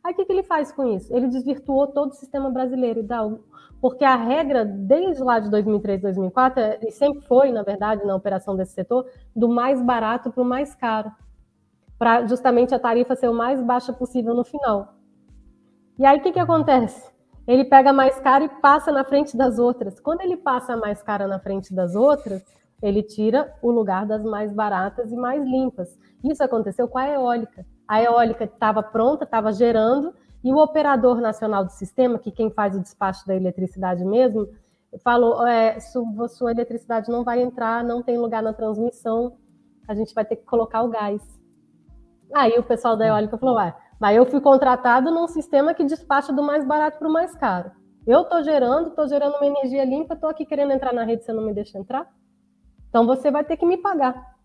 Aí o que, que ele faz com isso? Ele desvirtuou todo o sistema brasileiro, Hidalgo, porque a regra, desde lá de 2003, 2004, e sempre foi, na verdade, na operação desse setor, do mais barato para o mais caro, para justamente a tarifa ser o mais baixa possível no final. E aí o que, que acontece? Ele pega mais caro e passa na frente das outras. Quando ele passa mais cara na frente das outras, ele tira o lugar das mais baratas e mais limpas. Isso aconteceu com a eólica. A eólica estava pronta, estava gerando, e o operador nacional do sistema, que quem faz o despacho da eletricidade mesmo, falou: é, sua, sua eletricidade não vai entrar, não tem lugar na transmissão, a gente vai ter que colocar o gás. Aí o pessoal da eólica falou: ué, mas eu fui contratado num sistema que despacha do mais barato para o mais caro. Eu estou gerando, estou gerando uma energia limpa, estou aqui querendo entrar na rede, você não me deixa entrar? Então você vai ter que me pagar.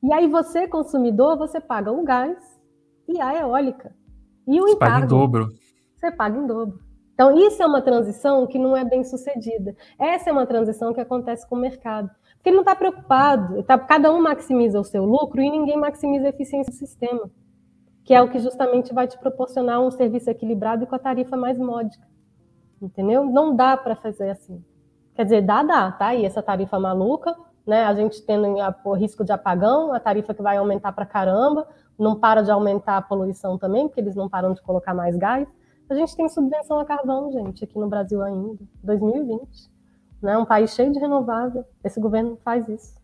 E aí você, consumidor, você paga o gás e a eólica. E o você encargo. Paga em dobro. Você paga em dobro. Então, isso é uma transição que não é bem sucedida. Essa é uma transição que acontece com o mercado. Porque ele não está preocupado. Tá, cada um maximiza o seu lucro e ninguém maximiza a eficiência do sistema. Que é o que justamente vai te proporcionar um serviço equilibrado e com a tarifa mais módica. Entendeu? Não dá para fazer assim. Quer dizer, dá, dá, tá aí essa tarifa maluca, né? A gente tendo o risco de apagão, a tarifa que vai aumentar para caramba, não para de aumentar a poluição também, porque eles não param de colocar mais gás. A gente tem subvenção a carvão, gente, aqui no Brasil ainda, 2020. Né? Um país cheio de renovável. Esse governo faz isso.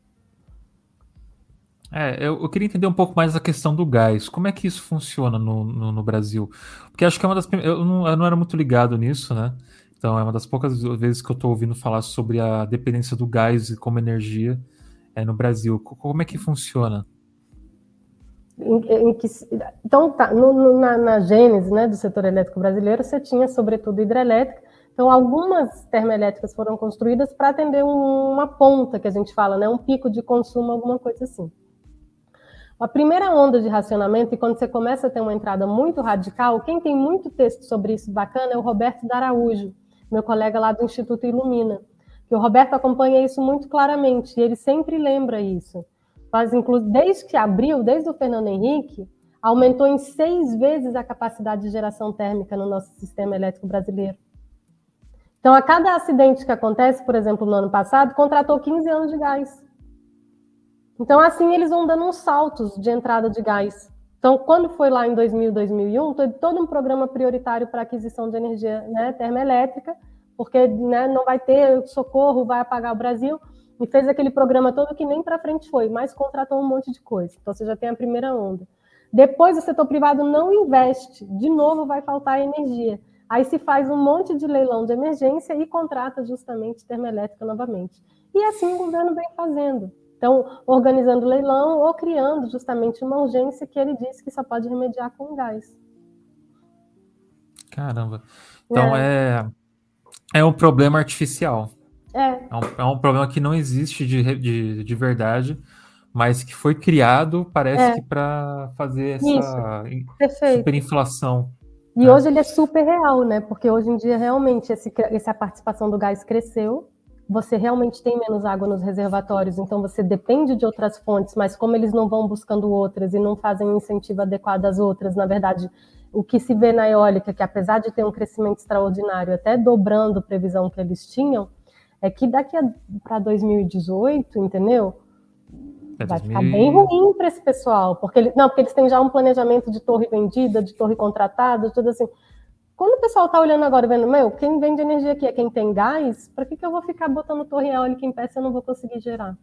É, eu, eu, queria entender um pouco mais a questão do gás. Como é que isso funciona no, no, no Brasil? Porque acho que é uma das. Eu não, eu não era muito ligado nisso, né? Então, é uma das poucas vezes que eu estou ouvindo falar sobre a dependência do gás como energia é, no Brasil. Como é que funciona? Em, em que, então, tá, no, na, na gênese né, do setor elétrico brasileiro, você tinha, sobretudo, hidrelétrica. Então, algumas termoelétricas foram construídas para atender um, uma ponta, que a gente fala, né, um pico de consumo, alguma coisa assim. A primeira onda de racionamento, e quando você começa a ter uma entrada muito radical, quem tem muito texto sobre isso bacana é o Roberto Daraújo, meu colega lá do Instituto Ilumina. Que o Roberto acompanha isso muito claramente, e ele sempre lembra isso. Mas, inclusive, desde que abriu, desde o Fernando Henrique, aumentou em seis vezes a capacidade de geração térmica no nosso sistema elétrico brasileiro. Então, a cada acidente que acontece, por exemplo, no ano passado, contratou 15 anos de gás. Então, assim, eles vão dando uns saltos de entrada de gás. Então, quando foi lá em 2000, 2001, teve todo um programa prioritário para aquisição de energia né, termoelétrica, porque né, não vai ter socorro, vai apagar o Brasil, e fez aquele programa todo que nem para frente foi, mas contratou um monte de coisa. Então, você já tem a primeira onda. Depois, o setor privado não investe, de novo vai faltar energia. Aí se faz um monte de leilão de emergência e contrata justamente termoelétrica novamente. E assim o governo vem fazendo. Então, organizando leilão ou criando justamente uma urgência que ele disse que só pode remediar com gás. Caramba. Então é, é, é um problema artificial. É. É um, é um, problema que não existe de, de, de verdade, mas que foi criado, parece é. que para fazer essa superinflação. E né? hoje ele é super real, né? Porque hoje em dia realmente esse, essa participação do gás cresceu você realmente tem menos água nos reservatórios, então você depende de outras fontes, mas como eles não vão buscando outras e não fazem um incentivo adequado às outras, na verdade, o que se vê na eólica, que apesar de ter um crescimento extraordinário, até dobrando a previsão que eles tinham, é que daqui para 2018, entendeu? É vai ficar bem ruim para esse pessoal, porque não, porque eles têm já um planejamento de torre vendida, de torre contratada, tudo assim. Quando o pessoal está olhando agora vendo, meu, quem vende energia aqui é quem tem gás, para que, que eu vou ficar botando torre eólica em pé se eu não vou conseguir gerar?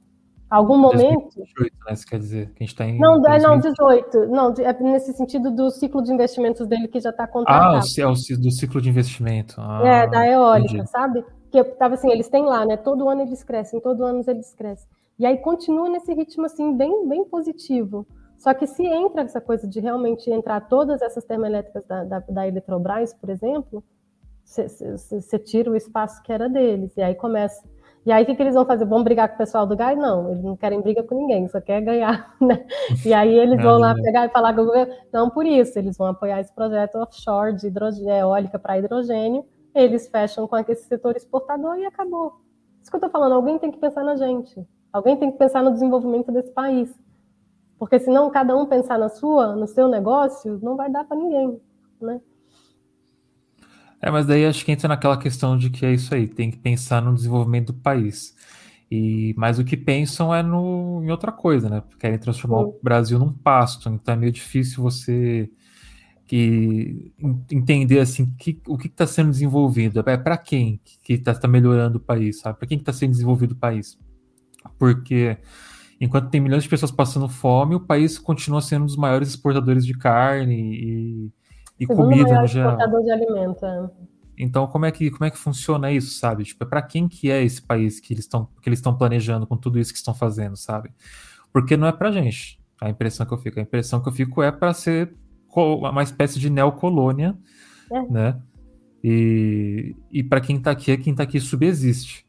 Algum momento. 2018, né? Isso quer dizer que a gente está em. Não, 2018. não, 18. Não, é nesse sentido do ciclo de investimentos dele que já está contratado. Ah, é o, do ciclo de investimento. Ah, é, da eólica, entendi. sabe? Que tava assim, eles têm lá, né? Todo ano eles crescem, todo ano eles crescem. E aí continua nesse ritmo assim, bem, bem positivo. Só que se entra essa coisa de realmente entrar todas essas termoelétricas da, da, da Eletrobras, por exemplo, você tira o espaço que era deles, e aí começa. E aí o que, que eles vão fazer? Vão brigar com o pessoal do gás? Não, eles não querem briga com ninguém, só quer ganhar, né? E aí eles vão lá pegar e falar com o governo. Não por isso, eles vão apoiar esse projeto offshore de hidrogênio, eólica para hidrogênio, eles fecham com esse setor exportador e acabou. Isso que eu estou falando, alguém tem que pensar na gente. Alguém tem que pensar no desenvolvimento desse país. Porque senão cada um pensar na sua, no seu negócio, não vai dar para ninguém, né? É, mas daí acho que entra naquela questão de que é isso aí, tem que pensar no desenvolvimento do país. E mas o que pensam é no, em outra coisa, né? Querem transformar Sim. o Brasil num pasto, então é meio difícil você que entender assim que, o que está sendo desenvolvido, é para quem que está tá melhorando o país, sabe? Para quem está sendo desenvolvido o país? Porque enquanto tem milhões de pessoas passando fome, o país continua sendo um dos maiores exportadores de carne e, e comida no geral. Exportador de alimento. É. Então como é que como é que funciona isso, sabe? Tipo, é para quem que é esse país que eles estão que eles estão planejando com tudo isso que estão fazendo, sabe? Porque não é para gente. A impressão que eu fico, a impressão que eu fico é para ser uma espécie de neocolônia, é. né? E, e para quem está aqui, é quem está aqui subexiste.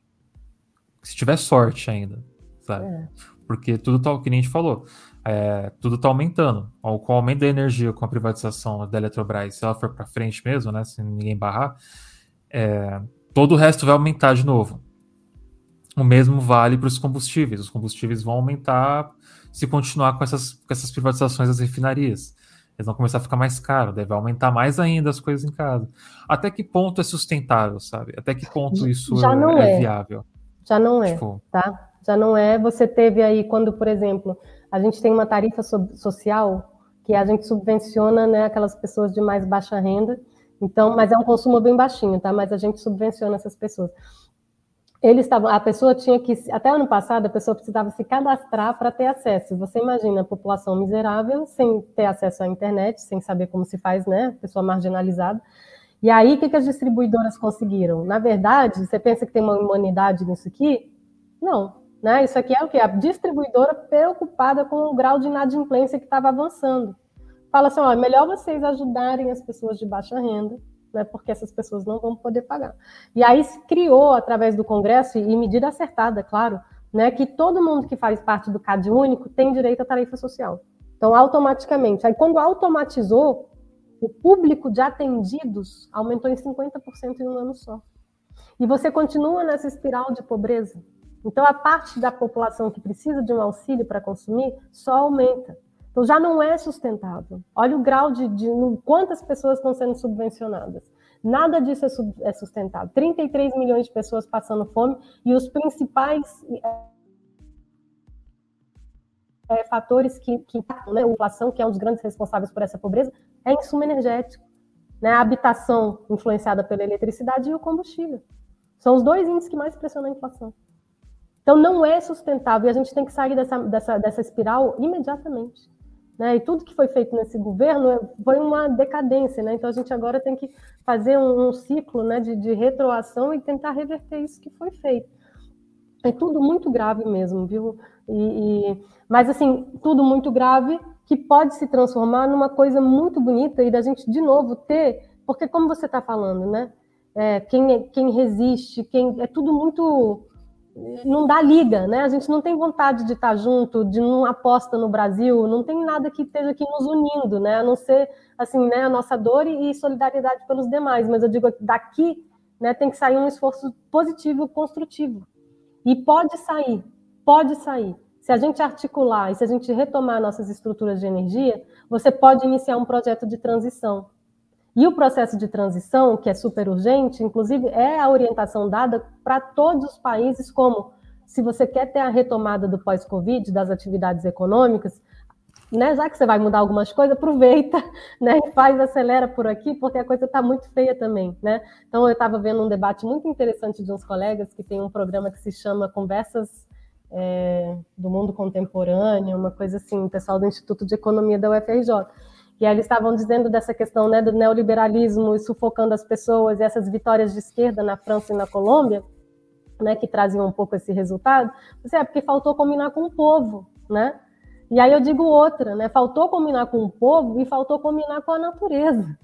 Se tiver sorte ainda, sabe? É. Porque tudo tá, o que a gente falou, é, tudo tá aumentando. Com o aumento da energia, com a privatização da Eletrobras, se ela for para frente mesmo, né? Se ninguém barrar, é, todo o resto vai aumentar de novo. O mesmo vale para os combustíveis. Os combustíveis vão aumentar se continuar com essas, com essas privatizações das refinarias eles vão começar a ficar mais caro, deve aumentar mais ainda as coisas em casa. Até que ponto é sustentável, sabe? Até que ponto isso Já não é, é, viável? Já não é, tipo... tá? Já não é. Você teve aí quando, por exemplo, a gente tem uma tarifa so social que a gente subvenciona, né, aquelas pessoas de mais baixa renda. Então, mas é um consumo bem baixinho, tá? Mas a gente subvenciona essas pessoas eles estavam, a pessoa tinha que, até ano passado, a pessoa precisava se cadastrar para ter acesso. Você imagina a população miserável sem ter acesso à internet, sem saber como se faz, né? Pessoa marginalizada. E aí, o que, que as distribuidoras conseguiram? Na verdade, você pensa que tem uma humanidade nisso aqui? Não. Né? Isso aqui é o que? A distribuidora preocupada com o grau de inadimplência que estava avançando. Fala assim: ó, é melhor vocês ajudarem as pessoas de baixa renda né, porque essas pessoas não vão poder pagar. E aí se criou, através do Congresso, e medida acertada, claro, né, que todo mundo que faz parte do CAD único tem direito à tarifa social. Então, automaticamente. Aí, quando automatizou, o público de atendidos aumentou em 50% em um ano só. E você continua nessa espiral de pobreza. Então, a parte da população que precisa de um auxílio para consumir só aumenta. Então já não é sustentável. Olha o grau de, de quantas pessoas estão sendo subvencionadas. Nada disso é, sub, é, sustentável. 33 milhões de pessoas passando fome e os principais é, fatores que, que impactam né, a inflação, que é um dos grandes responsáveis por essa pobreza, é insumo energético. Né, a habitação influenciada pela eletricidade e o combustível. São os dois índices que mais pressionam a inflação. Então não é sustentável e a gente tem que sair dessa, dessa, dessa espiral imediatamente. Né? E tudo que foi feito nesse governo foi uma decadência, né? Então a gente agora tem que fazer um, um ciclo né, de, de, retroação e tentar reverter isso que foi feito. É tudo muito grave mesmo, viu? E, e, mas assim, tudo muito grave que pode se transformar numa coisa muito bonita e da gente de novo ter, porque como você está falando, né? É, quem, quem resiste, quem é tudo muito não dá liga, né? A gente não tem vontade de estar junto, de não aposta no Brasil, não tem nada que esteja aqui nos unindo, né? A não ser assim, né, a nossa dor e solidariedade pelos demais. Mas eu digo daqui, né, tem que sair um esforço positivo, construtivo. E pode sair, pode sair. Se a gente articular e se a gente retomar nossas estruturas de energia, você pode iniciar um projeto de transição. E o processo de transição, que é super urgente, inclusive é a orientação dada para todos os países, como se você quer ter a retomada do pós-Covid, das atividades econômicas, né, já que você vai mudar algumas coisas, aproveita, né, faz, acelera por aqui, porque a coisa está muito feia também, né? Então eu estava vendo um debate muito interessante de uns colegas que tem um programa que se chama Conversas é, do Mundo Contemporâneo, uma coisa assim, o pessoal do Instituto de Economia da UFRJ. E aí eles estavam dizendo dessa questão né, do neoliberalismo e sufocando as pessoas e essas vitórias de esquerda na França e na Colômbia, né, que traziam um pouco esse resultado. Você é porque faltou combinar com o povo, né? E aí eu digo outra, né? Faltou combinar com o povo e faltou combinar com a natureza,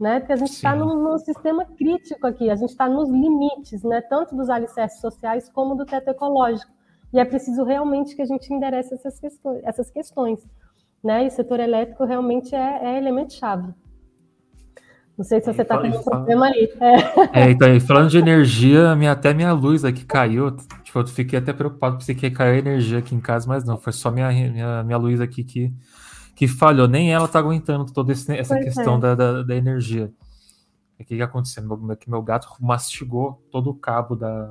né? Porque a gente está num, num, sistema crítico aqui, a gente está nos limites, né? Tanto dos alicerces sociais como do teto ecológico. E é preciso realmente que a gente enderece essas questões, essas questões né? E o setor elétrico realmente é, é elemento-chave. Não sei se você está com um problema aí. É. é, então, falando de energia, minha, até minha luz aqui caiu. Tipo, eu fiquei até preocupado porque que caiu energia aqui em casa, mas não, foi só minha, minha, minha luz aqui que, que falhou. Nem ela está aguentando toda essa pois questão é. da, da, da, energia. O que, que aconteceu? Meu, meu gato mastigou todo o cabo da,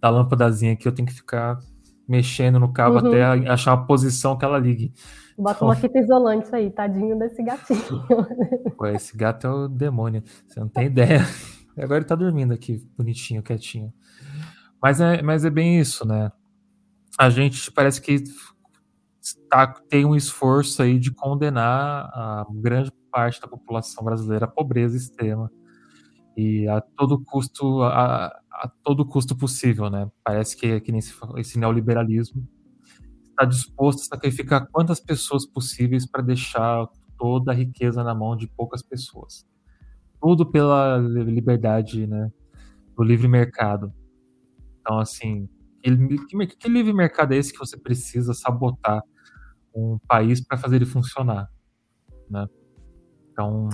da lâmpadazinha aqui. Eu tenho que ficar mexendo no cabo uhum. até achar uma posição que ela ligue. Bota uma fita isolante aí, tadinho desse gatinho. Pô, esse gato é o demônio, você não tem ideia. Agora ele tá dormindo aqui, bonitinho, quietinho. Mas é, mas é bem isso, né? A gente parece que tá, tem um esforço aí de condenar a grande parte da população brasileira à pobreza extrema e a todo custo a, a todo custo possível, né? Parece que, que nesse, esse neoliberalismo está disposto a sacrificar quantas pessoas possíveis para deixar toda a riqueza na mão de poucas pessoas. Tudo pela liberdade, né? Do livre mercado. Então, assim, que, que, livre mercado é esse que você precisa sabotar um país para fazer ele funcionar, né? Então,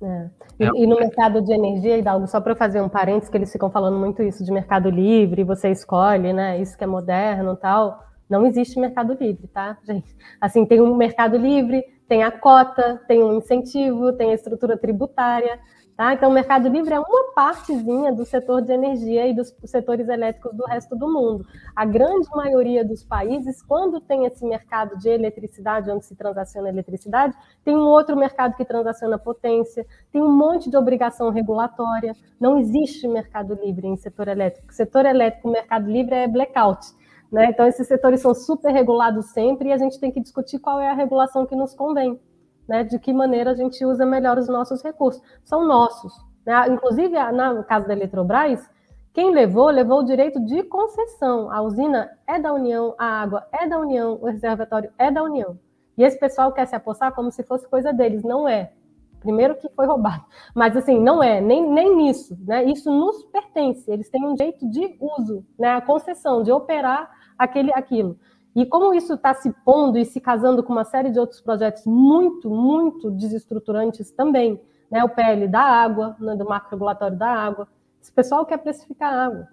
é. E, é. e, no mercado de energia, Hidalgo, só para fazer um parênteses, que eles ficam falando muito isso de mercado livre, você escolhe, né? Isso que é moderno e tal. Não existe mercado livre, tá, gente? Assim, tem um mercado livre, tem a cota, tem um incentivo, tem a estrutura tributária, tá? Então, o mercado livre é uma partezinha do setor de energia e dos setores elétricos do resto do mundo. A grande maioria dos países, quando tem esse mercado de eletricidade, onde se transaciona eletricidade, tem um outro mercado que transaciona potência, tem um monte de obrigação regulatória. Não existe mercado livre em setor elétrico. Setor elétrico, mercado livre é blackout. Né? Então, esses setores são super regulados sempre e a gente tem que discutir qual é a regulação que nos convém, né? de que maneira a gente usa melhor os nossos recursos. São nossos. Né? Inclusive, no caso da Eletrobras, quem levou, levou o direito de concessão. A usina é da União, a água é da União, o reservatório é da União. E esse pessoal quer se apossar como se fosse coisa deles. Não é. Primeiro que foi roubado. Mas assim, não é, nem, nem nisso. Né? Isso nos pertence. Eles têm um direito de uso, né? a concessão, de operar aquele, aquilo. E como isso está se pondo e se casando com uma série de outros projetos muito, muito desestruturantes também, né? o PL da água, né? do marco regulatório da água, esse pessoal quer precificar água.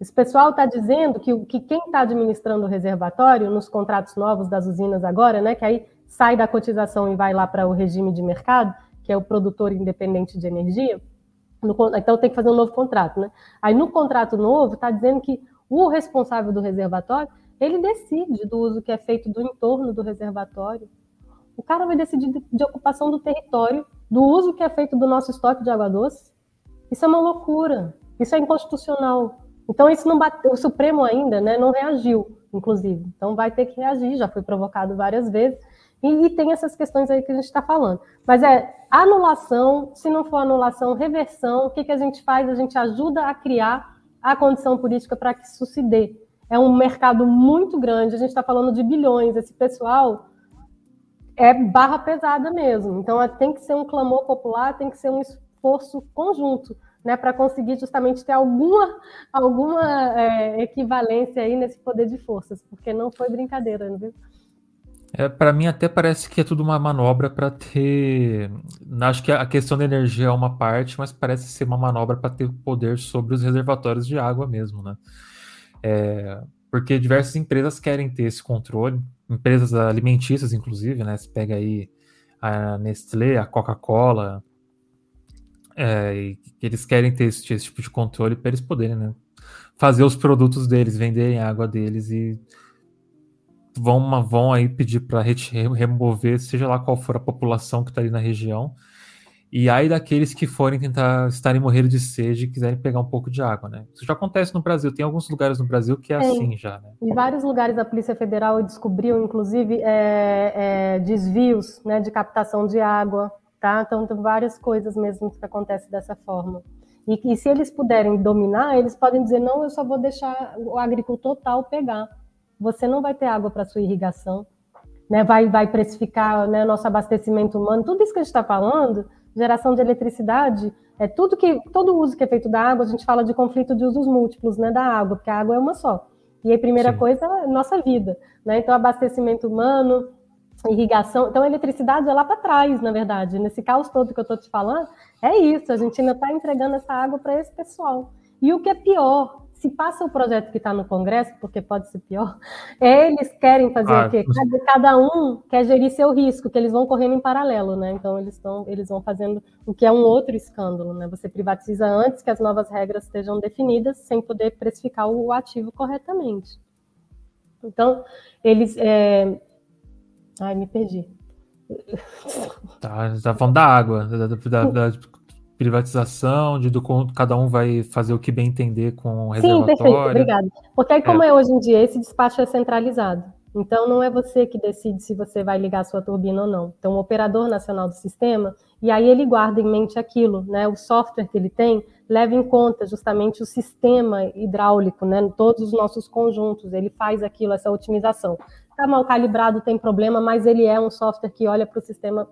Esse pessoal está dizendo que, que quem está administrando o reservatório nos contratos novos das usinas agora, né, que aí sai da cotização e vai lá para o regime de mercado, que é o produtor independente de energia, no, então tem que fazer um novo contrato, né? Aí no contrato novo está dizendo que o responsável do reservatório, ele decide do uso que é feito do entorno do reservatório. O cara vai decidir de, ocupação do território, do uso que é feito do nosso estoque de água doce. Isso é uma loucura. Isso é inconstitucional. Então isso não bateu, o Supremo ainda, né, não reagiu, inclusive. Então vai ter que reagir, já foi provocado várias vezes. E, e tem essas questões aí que a gente está falando. Mas é anulação, se não for anulação, reversão, o que, que a gente faz? A gente ajuda a criar a condição política para que isso se dê. É um mercado muito grande, a gente está falando de bilhões, esse pessoal é barra pesada mesmo. Então tem que ser um clamor popular, tem que ser um esforço conjunto, né, para conseguir justamente ter alguma, alguma é, equivalência aí nesse poder de forças, porque não foi brincadeira, não viu? É, para mim até parece que é tudo uma manobra para ter. Acho que a questão da energia é uma parte, mas parece ser uma manobra para ter poder sobre os reservatórios de água mesmo, né? É, porque diversas empresas querem ter esse controle, empresas alimentícias, inclusive, né? Você pega aí a Nestlé, a Coca-Cola, é, eles querem ter esse, esse tipo de controle para eles poderem, né? Fazer os produtos deles, venderem a água deles e vão, vão aí pedir para remover, seja lá qual for a população que está ali na região. E aí daqueles que forem tentar estarem morrendo de sede e quiserem pegar um pouco de água, né? Isso já acontece no Brasil. Tem alguns lugares no Brasil que é, é assim já, né? Em vários lugares a Polícia Federal descobriu, inclusive, é, é, desvios né, de captação de água, tá? Então tem várias coisas mesmo que acontecem dessa forma. E, e se eles puderem dominar, eles podem dizer, não, eu só vou deixar o agricultor tal pegar você não vai ter água para sua irrigação. né, vai, vai precificar né, nosso abastecimento humano, tudo isso que a gente está falando, geração de eletricidade, é tudo que todo uso que é feito da água, a gente fala de conflito de usos múltiplos, né, da água, porque a água é uma só. E a primeira Sim. coisa é nossa vida, né? Então abastecimento humano, irrigação, então a eletricidade é lá para trás, na verdade. Nesse caos todo que eu estou te falando, é isso. A gente ainda está entregando essa água para esse pessoal. E o que é pior, se passa o projeto que está no Congresso, porque pode ser pior, eles querem fazer ah, o quê? Cada, cada, um quer gerir seu risco, que eles vão correndo em paralelo, né? Então eles estão, eles vão fazendo o que é um outro escândalo, né? Você privatiza antes que as novas regras estejam definidas, sem poder precificar o ativo corretamente. Então eles, é... ai, me perdi. Tá, tá falando da água, da, da, da, privatização, de do, cada um vai fazer o que bem entender com o reservatório. Sim, perfeito, obrigada. Porque aí, como é. é hoje em dia, esse despacho é centralizado. Então, não é você que decide se você vai ligar a sua turbina ou não. Então, o operador nacional do sistema, e aí ele guarda em mente aquilo, né? O software que ele tem leva em conta justamente o sistema hidráulico, né? Todos os nossos conjuntos, ele faz aquilo, essa otimização. Está mal calibrado, tem problema, mas ele é um software que olha para o sistema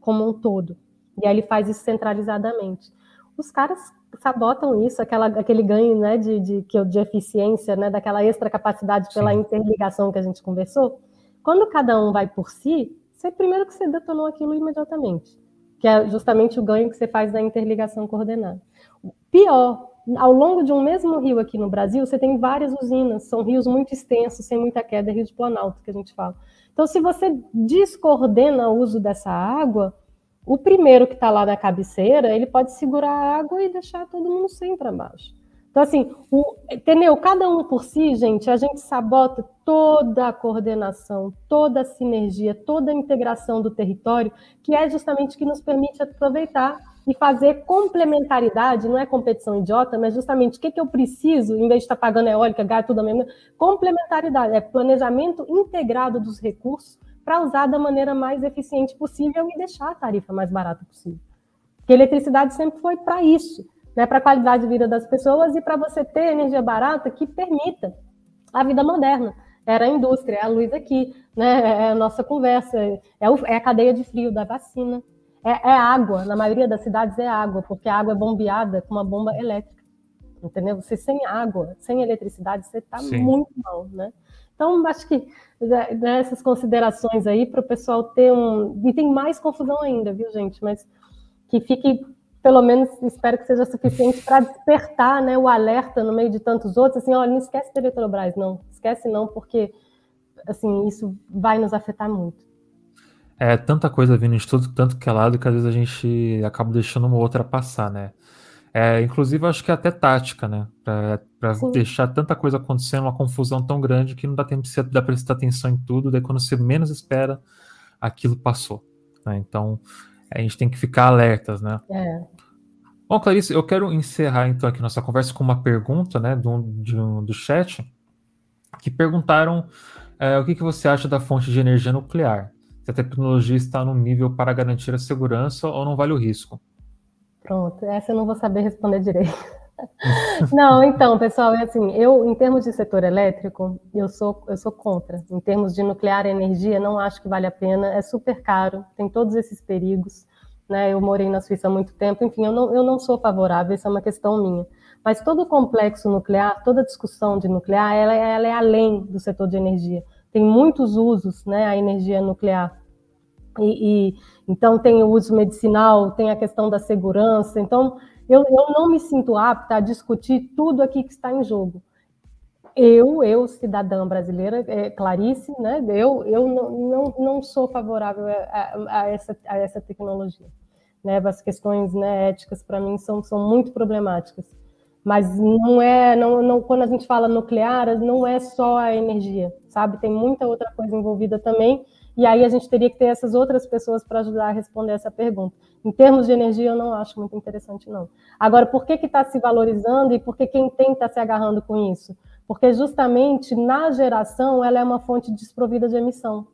como um todo. E aí ele faz isso centralizadamente. Os caras sabotam isso, aquela, aquele ganho né, de, de, de eficiência, né, daquela extra capacidade pela Sim. interligação que a gente conversou. Quando cada um vai por si, você primeiro que você detonou aquilo imediatamente, que é justamente o ganho que você faz da interligação coordenada. Pior, ao longo de um mesmo rio aqui no Brasil, você tem várias usinas, são rios muito extensos, sem muita queda, é rio de planalto que a gente fala. Então, se você descoordena o uso dessa água, o primeiro que está lá na cabeceira, ele pode segurar a água e deixar todo mundo sem para baixo. Então, assim, o, entendeu? Cada um por si, gente, a gente sabota toda a coordenação, toda a sinergia, toda a integração do território, que é justamente o que nos permite aproveitar e fazer complementaridade, não é competição idiota, mas justamente o que, que eu preciso, em vez de estar pagando eólica, gás, tudo a mesma, complementaridade, é planejamento integrado dos recursos para usar da maneira mais eficiente possível e deixar a tarifa mais barata possível. Porque a eletricidade sempre foi para isso, né, para a qualidade de vida das pessoas e para você ter energia barata que permita a vida moderna. Era a indústria, é a luz aqui, né, é a nossa conversa, é, o, é a cadeia de frio da vacina, é, é, água, na maioria das cidades é água, porque a água é bombeada com uma bomba elétrica, entendeu? Você sem água, sem eletricidade, você está muito mal, né? Então, acho que dessas considerações aí para o pessoal ter um. E tem mais confusão ainda, viu, gente? Mas que fique, pelo menos, espero que seja suficiente para despertar né, o alerta no meio de tantos outros. Assim, olha, não esquece da Eletrobras, não. Esquece não, porque assim, isso vai nos afetar muito. É tanta coisa vindo de todo tanto que é lado que às vezes a gente acaba deixando uma outra passar, né? É, inclusive, acho que é até tática, né? Para deixar tanta coisa acontecendo, uma confusão tão grande que não dá tempo de dar prestar atenção em tudo, daí quando você menos espera, aquilo passou. Né? Então, a gente tem que ficar alertas, né? É. Bom, Clarice, eu quero encerrar então aqui nossa conversa com uma pergunta, né, do, de, do chat, que perguntaram é, o que, que você acha da fonte de energia nuclear? Se a tecnologia está no nível para garantir a segurança ou não vale o risco? Pronto, essa eu não vou saber responder direito. não, então, pessoal, é assim, eu, em termos de setor elétrico, eu sou, eu sou contra. Em termos de nuclear e energia, não acho que vale a pena, é super caro, tem todos esses perigos, né? Eu morei na Suíça há muito tempo, enfim, eu não, eu não sou favorável, isso é uma questão minha. Mas todo o complexo nuclear, toda discussão de nuclear, ela, ela é além do setor de energia. Tem muitos usos, né, a energia nuclear. E, e, então tem o uso medicinal, tem a questão da segurança. Então eu, eu não me sinto apta a discutir tudo aqui que está em jogo. Eu, eu cidadã brasileira, é, Clarice, né? Eu, eu não, não, não sou favorável a, a, essa, a essa tecnologia. Né? As questões né, éticas para mim são, são muito problemáticas. Mas não é, não, não, quando a gente fala nuclear, não é só a energia, sabe? Tem muita outra coisa envolvida também e aí a gente teria que ter essas outras pessoas para ajudar a responder essa pergunta. Em termos de energia, eu não acho muito interessante, não. Agora, por que está se valorizando e por que quem tem está se agarrando com isso? Porque justamente na geração ela é uma fonte desprovida de emissão.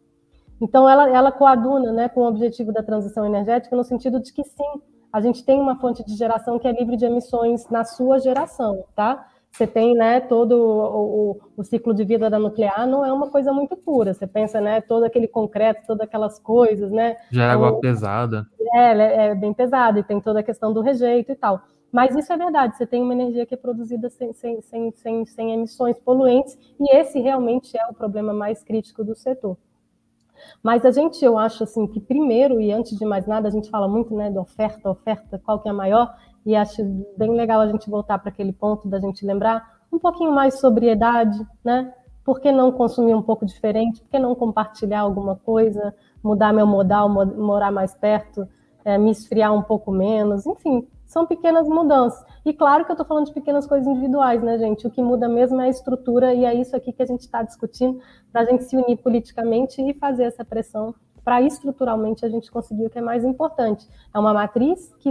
Então ela, ela coaduna né, com o objetivo da transição energética no sentido de que sim, a gente tem uma fonte de geração que é livre de emissões na sua geração, tá? Você tem né, todo o, o, ciclo de vida da nuclear, não é uma coisa muito pura. Você pensa, né, todo aquele concreto, todas aquelas coisas, né? Já é água pesada. É, é, é bem pesada, e tem toda a questão do rejeito e tal. Mas isso é verdade, você tem uma energia que é produzida sem, sem, sem, sem, sem emissões poluentes, e esse realmente é o problema mais crítico do setor. Mas a gente, eu acho assim, que primeiro e antes de mais nada, a gente fala muito né, de oferta, oferta, qual que é a maior, e acho bem legal a gente voltar para aquele ponto da gente lembrar um pouquinho mais sobriedade, né? Por que não consumir um pouco diferente? Por que não compartilhar alguma coisa, mudar meu modal, morar mais perto, é, me esfriar um pouco menos, enfim, são pequenas mudanças. E claro que eu estou falando de pequenas coisas individuais, né, gente? O que muda mesmo é a estrutura, e é isso aqui que a gente está discutindo, para a gente se unir politicamente e fazer essa pressão para estruturalmente a gente conseguir o que é mais importante. É uma matriz que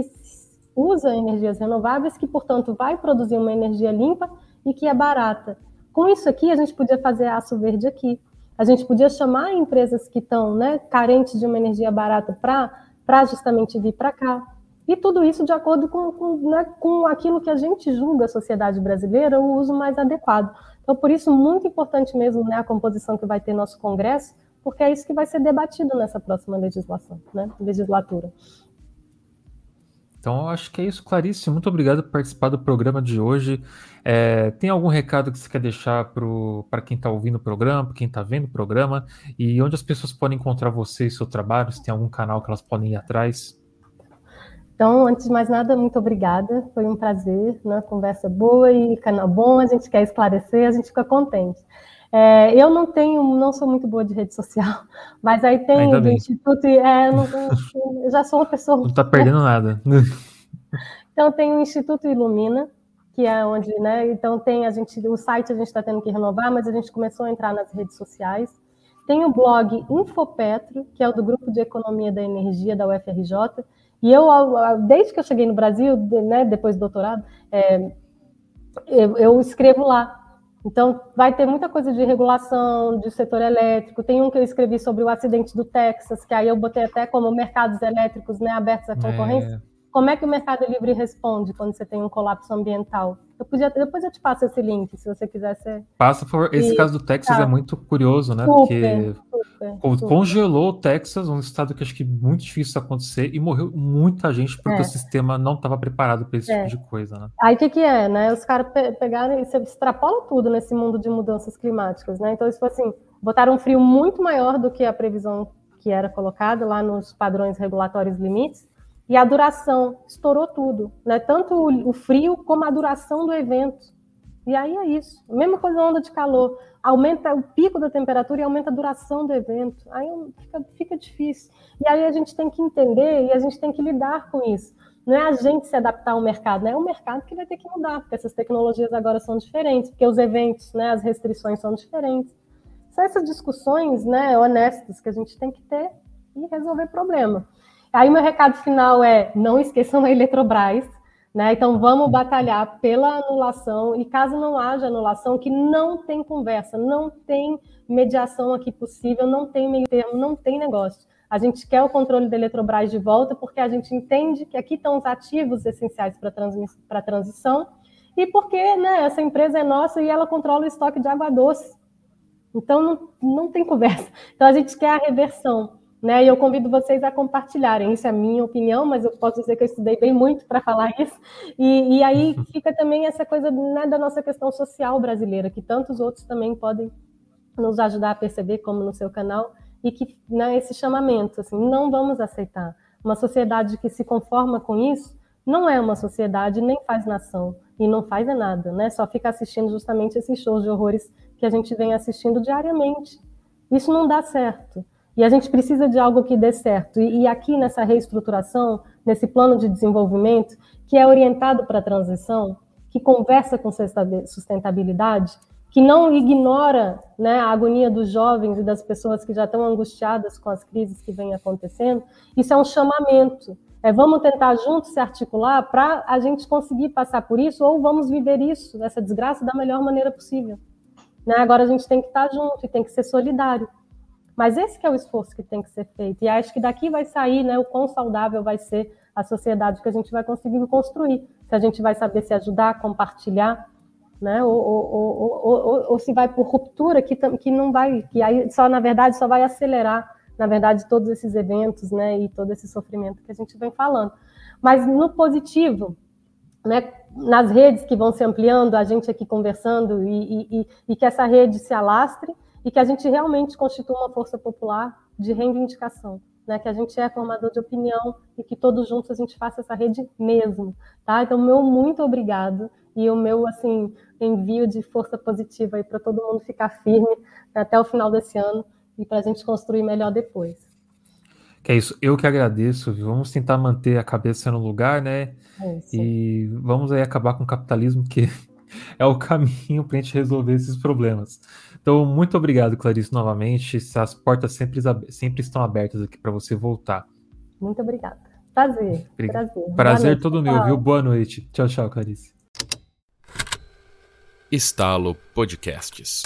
usa energias renováveis, que, portanto, vai produzir uma energia limpa e que é barata. Com isso aqui, a gente podia fazer aço verde aqui. A gente podia chamar empresas que estão né, carentes de uma energia barata para justamente vir para cá. E tudo isso de acordo com, com, né, com aquilo que a gente julga a sociedade brasileira, o uso mais adequado. Então, por isso, muito importante mesmo né, a composição que vai ter nosso Congresso, porque é isso que vai ser debatido nessa próxima legislação, né, legislatura. Então, acho que é isso, Clarice. Muito obrigado por participar do programa de hoje. É, tem algum recado que você quer deixar para quem está ouvindo o programa, para quem está vendo o programa? E onde as pessoas podem encontrar você e seu trabalho? Se tem algum canal que elas podem ir atrás? Então, antes de mais nada, muito obrigada. Foi um prazer, né? Conversa boa e canal bom. A gente quer esclarecer, a gente fica contente. É, eu não tenho, não sou muito boa de rede social, mas aí tem o Instituto. É, não, eu já sou uma pessoa. Não está perdendo nada. Então tem o Instituto Ilumina, que é onde, né? Então tem a gente, o site a gente está tendo que renovar, mas a gente começou a entrar nas redes sociais. Tem o blog Infopetro, que é o do Grupo de Economia da Energia da UFRJ, e eu, desde que eu cheguei no Brasil, né, depois do doutorado, é, eu, eu, escrevo lá. Então, vai ter muita coisa de regulação do setor elétrico. Tem um que eu escrevi sobre o acidente do Texas, que aí eu botei até como mercados elétricos né, abertos à concorrência. É. Como é que o Mercado Livre responde quando você tem um colapso ambiental? Eu podia, depois eu te passo esse link, se você quiser. Ser... Passa por. Esse e, caso do Texas tá. é muito curioso, né? Super, Porque super, super. congelou o Texas, um estado que acho que é muito difícil acontecer, e morreu muita gente porque é. o sistema não estava preparado para esse é. tipo de coisa, né? Aí o que, que é, né? Os caras pe pegaram e extrapolam tudo nesse mundo de mudanças climáticas, né? Então, isso foi assim, botaram um frio muito maior do que a previsão que era colocada lá nos padrões regulatórios limites e a duração, estourou tudo, né? Tanto o frio como a duração do evento. E aí é isso. A mesma coisa onda de calor. Aumenta o pico da temperatura e aumenta a duração do evento. Aí fica, fica difícil. E aí a gente tem que entender e a gente tem que lidar com isso. Não é a gente se adaptar ao mercado, né? é o mercado que vai ter que mudar, porque essas tecnologias agora são diferentes, porque os eventos, né, as restrições são diferentes. São essas discussões né, honestas que a gente tem que ter e resolver problema. Aí meu recado final é: não esqueçam a Eletrobras, né? Então vamos batalhar pela anulação e caso não haja anulação, que não tem conversa, não tem mediação aqui possível, não tem meio termo, não tem negócio. A gente quer o controle da Eletrobras de volta porque a gente entende que aqui estão os ativos essenciais para a transição e porque né, essa empresa é nossa e ela controla o estoque de água doce. Então não, não tem conversa. Então a gente quer a reversão. Né? E eu convido vocês a compartilharem. Isso é a minha opinião, mas eu posso dizer que eu estudei bem muito para falar isso. E, e, aí fica também essa coisa né, da nossa questão social brasileira, que tantos outros também podem nos ajudar a perceber, como no seu canal, e que né, esse chamamento, assim, não vamos aceitar. Uma sociedade que se conforma com isso não é uma sociedade, nem faz nação, e não faz é nada, né? Só fica assistindo justamente esses shows de horrores que a gente vem assistindo diariamente. Isso não dá certo. E a gente precisa de algo que dê certo. E, e aqui nessa reestruturação, nesse plano de desenvolvimento, que é orientado para a transição, que conversa com sustentabilidade, que não ignora né, a agonia dos jovens e das pessoas que já estão angustiadas com as crises que vêm acontecendo, isso é um chamamento. É, vamos tentar juntos se articular para a gente conseguir passar por isso, ou vamos viver isso, essa desgraça, da melhor maneira possível. Né? Agora a gente tem que estar junto e tem que ser solidário. Mas esse é o esforço que tem que ser feito. E acho que daqui vai sair né, o quão saudável vai ser a sociedade que a gente vai conseguir construir. Se a gente vai saber se ajudar, compartilhar né? Ou, ou, ou, ou, se vai por ruptura, que, que não vai, que aí só, na verdade, só vai acelerar, na verdade, todos esses eventos, né? E todo esse sofrimento que a gente vem falando. Mas no positivo, né? Nas redes que vão se ampliando, a gente aqui conversando e, e, e que essa rede se alastre e que a gente realmente constitua uma força popular de reivindicação, né? Que a gente é formador de opinião e que todos juntos a gente faça essa rede mesmo, tá? Então, meu muito obrigado e o meu assim envio de força positiva aí para todo mundo ficar firme até o final desse ano e para a gente construir melhor depois. Que é isso, eu que agradeço, viu? Vamos tentar manter a cabeça no lugar, né? É e vamos aí acabar com o capitalismo, que é o caminho para a gente resolver esses problemas. Então, muito obrigado, Clarice, novamente. As portas sempre, sempre estão abertas aqui para você voltar. Muito obrigada. Prazer. Prazer. Prazer todo meu, viu? Boa noite. Tchau, tchau, Clarice. Estalo Podcasts.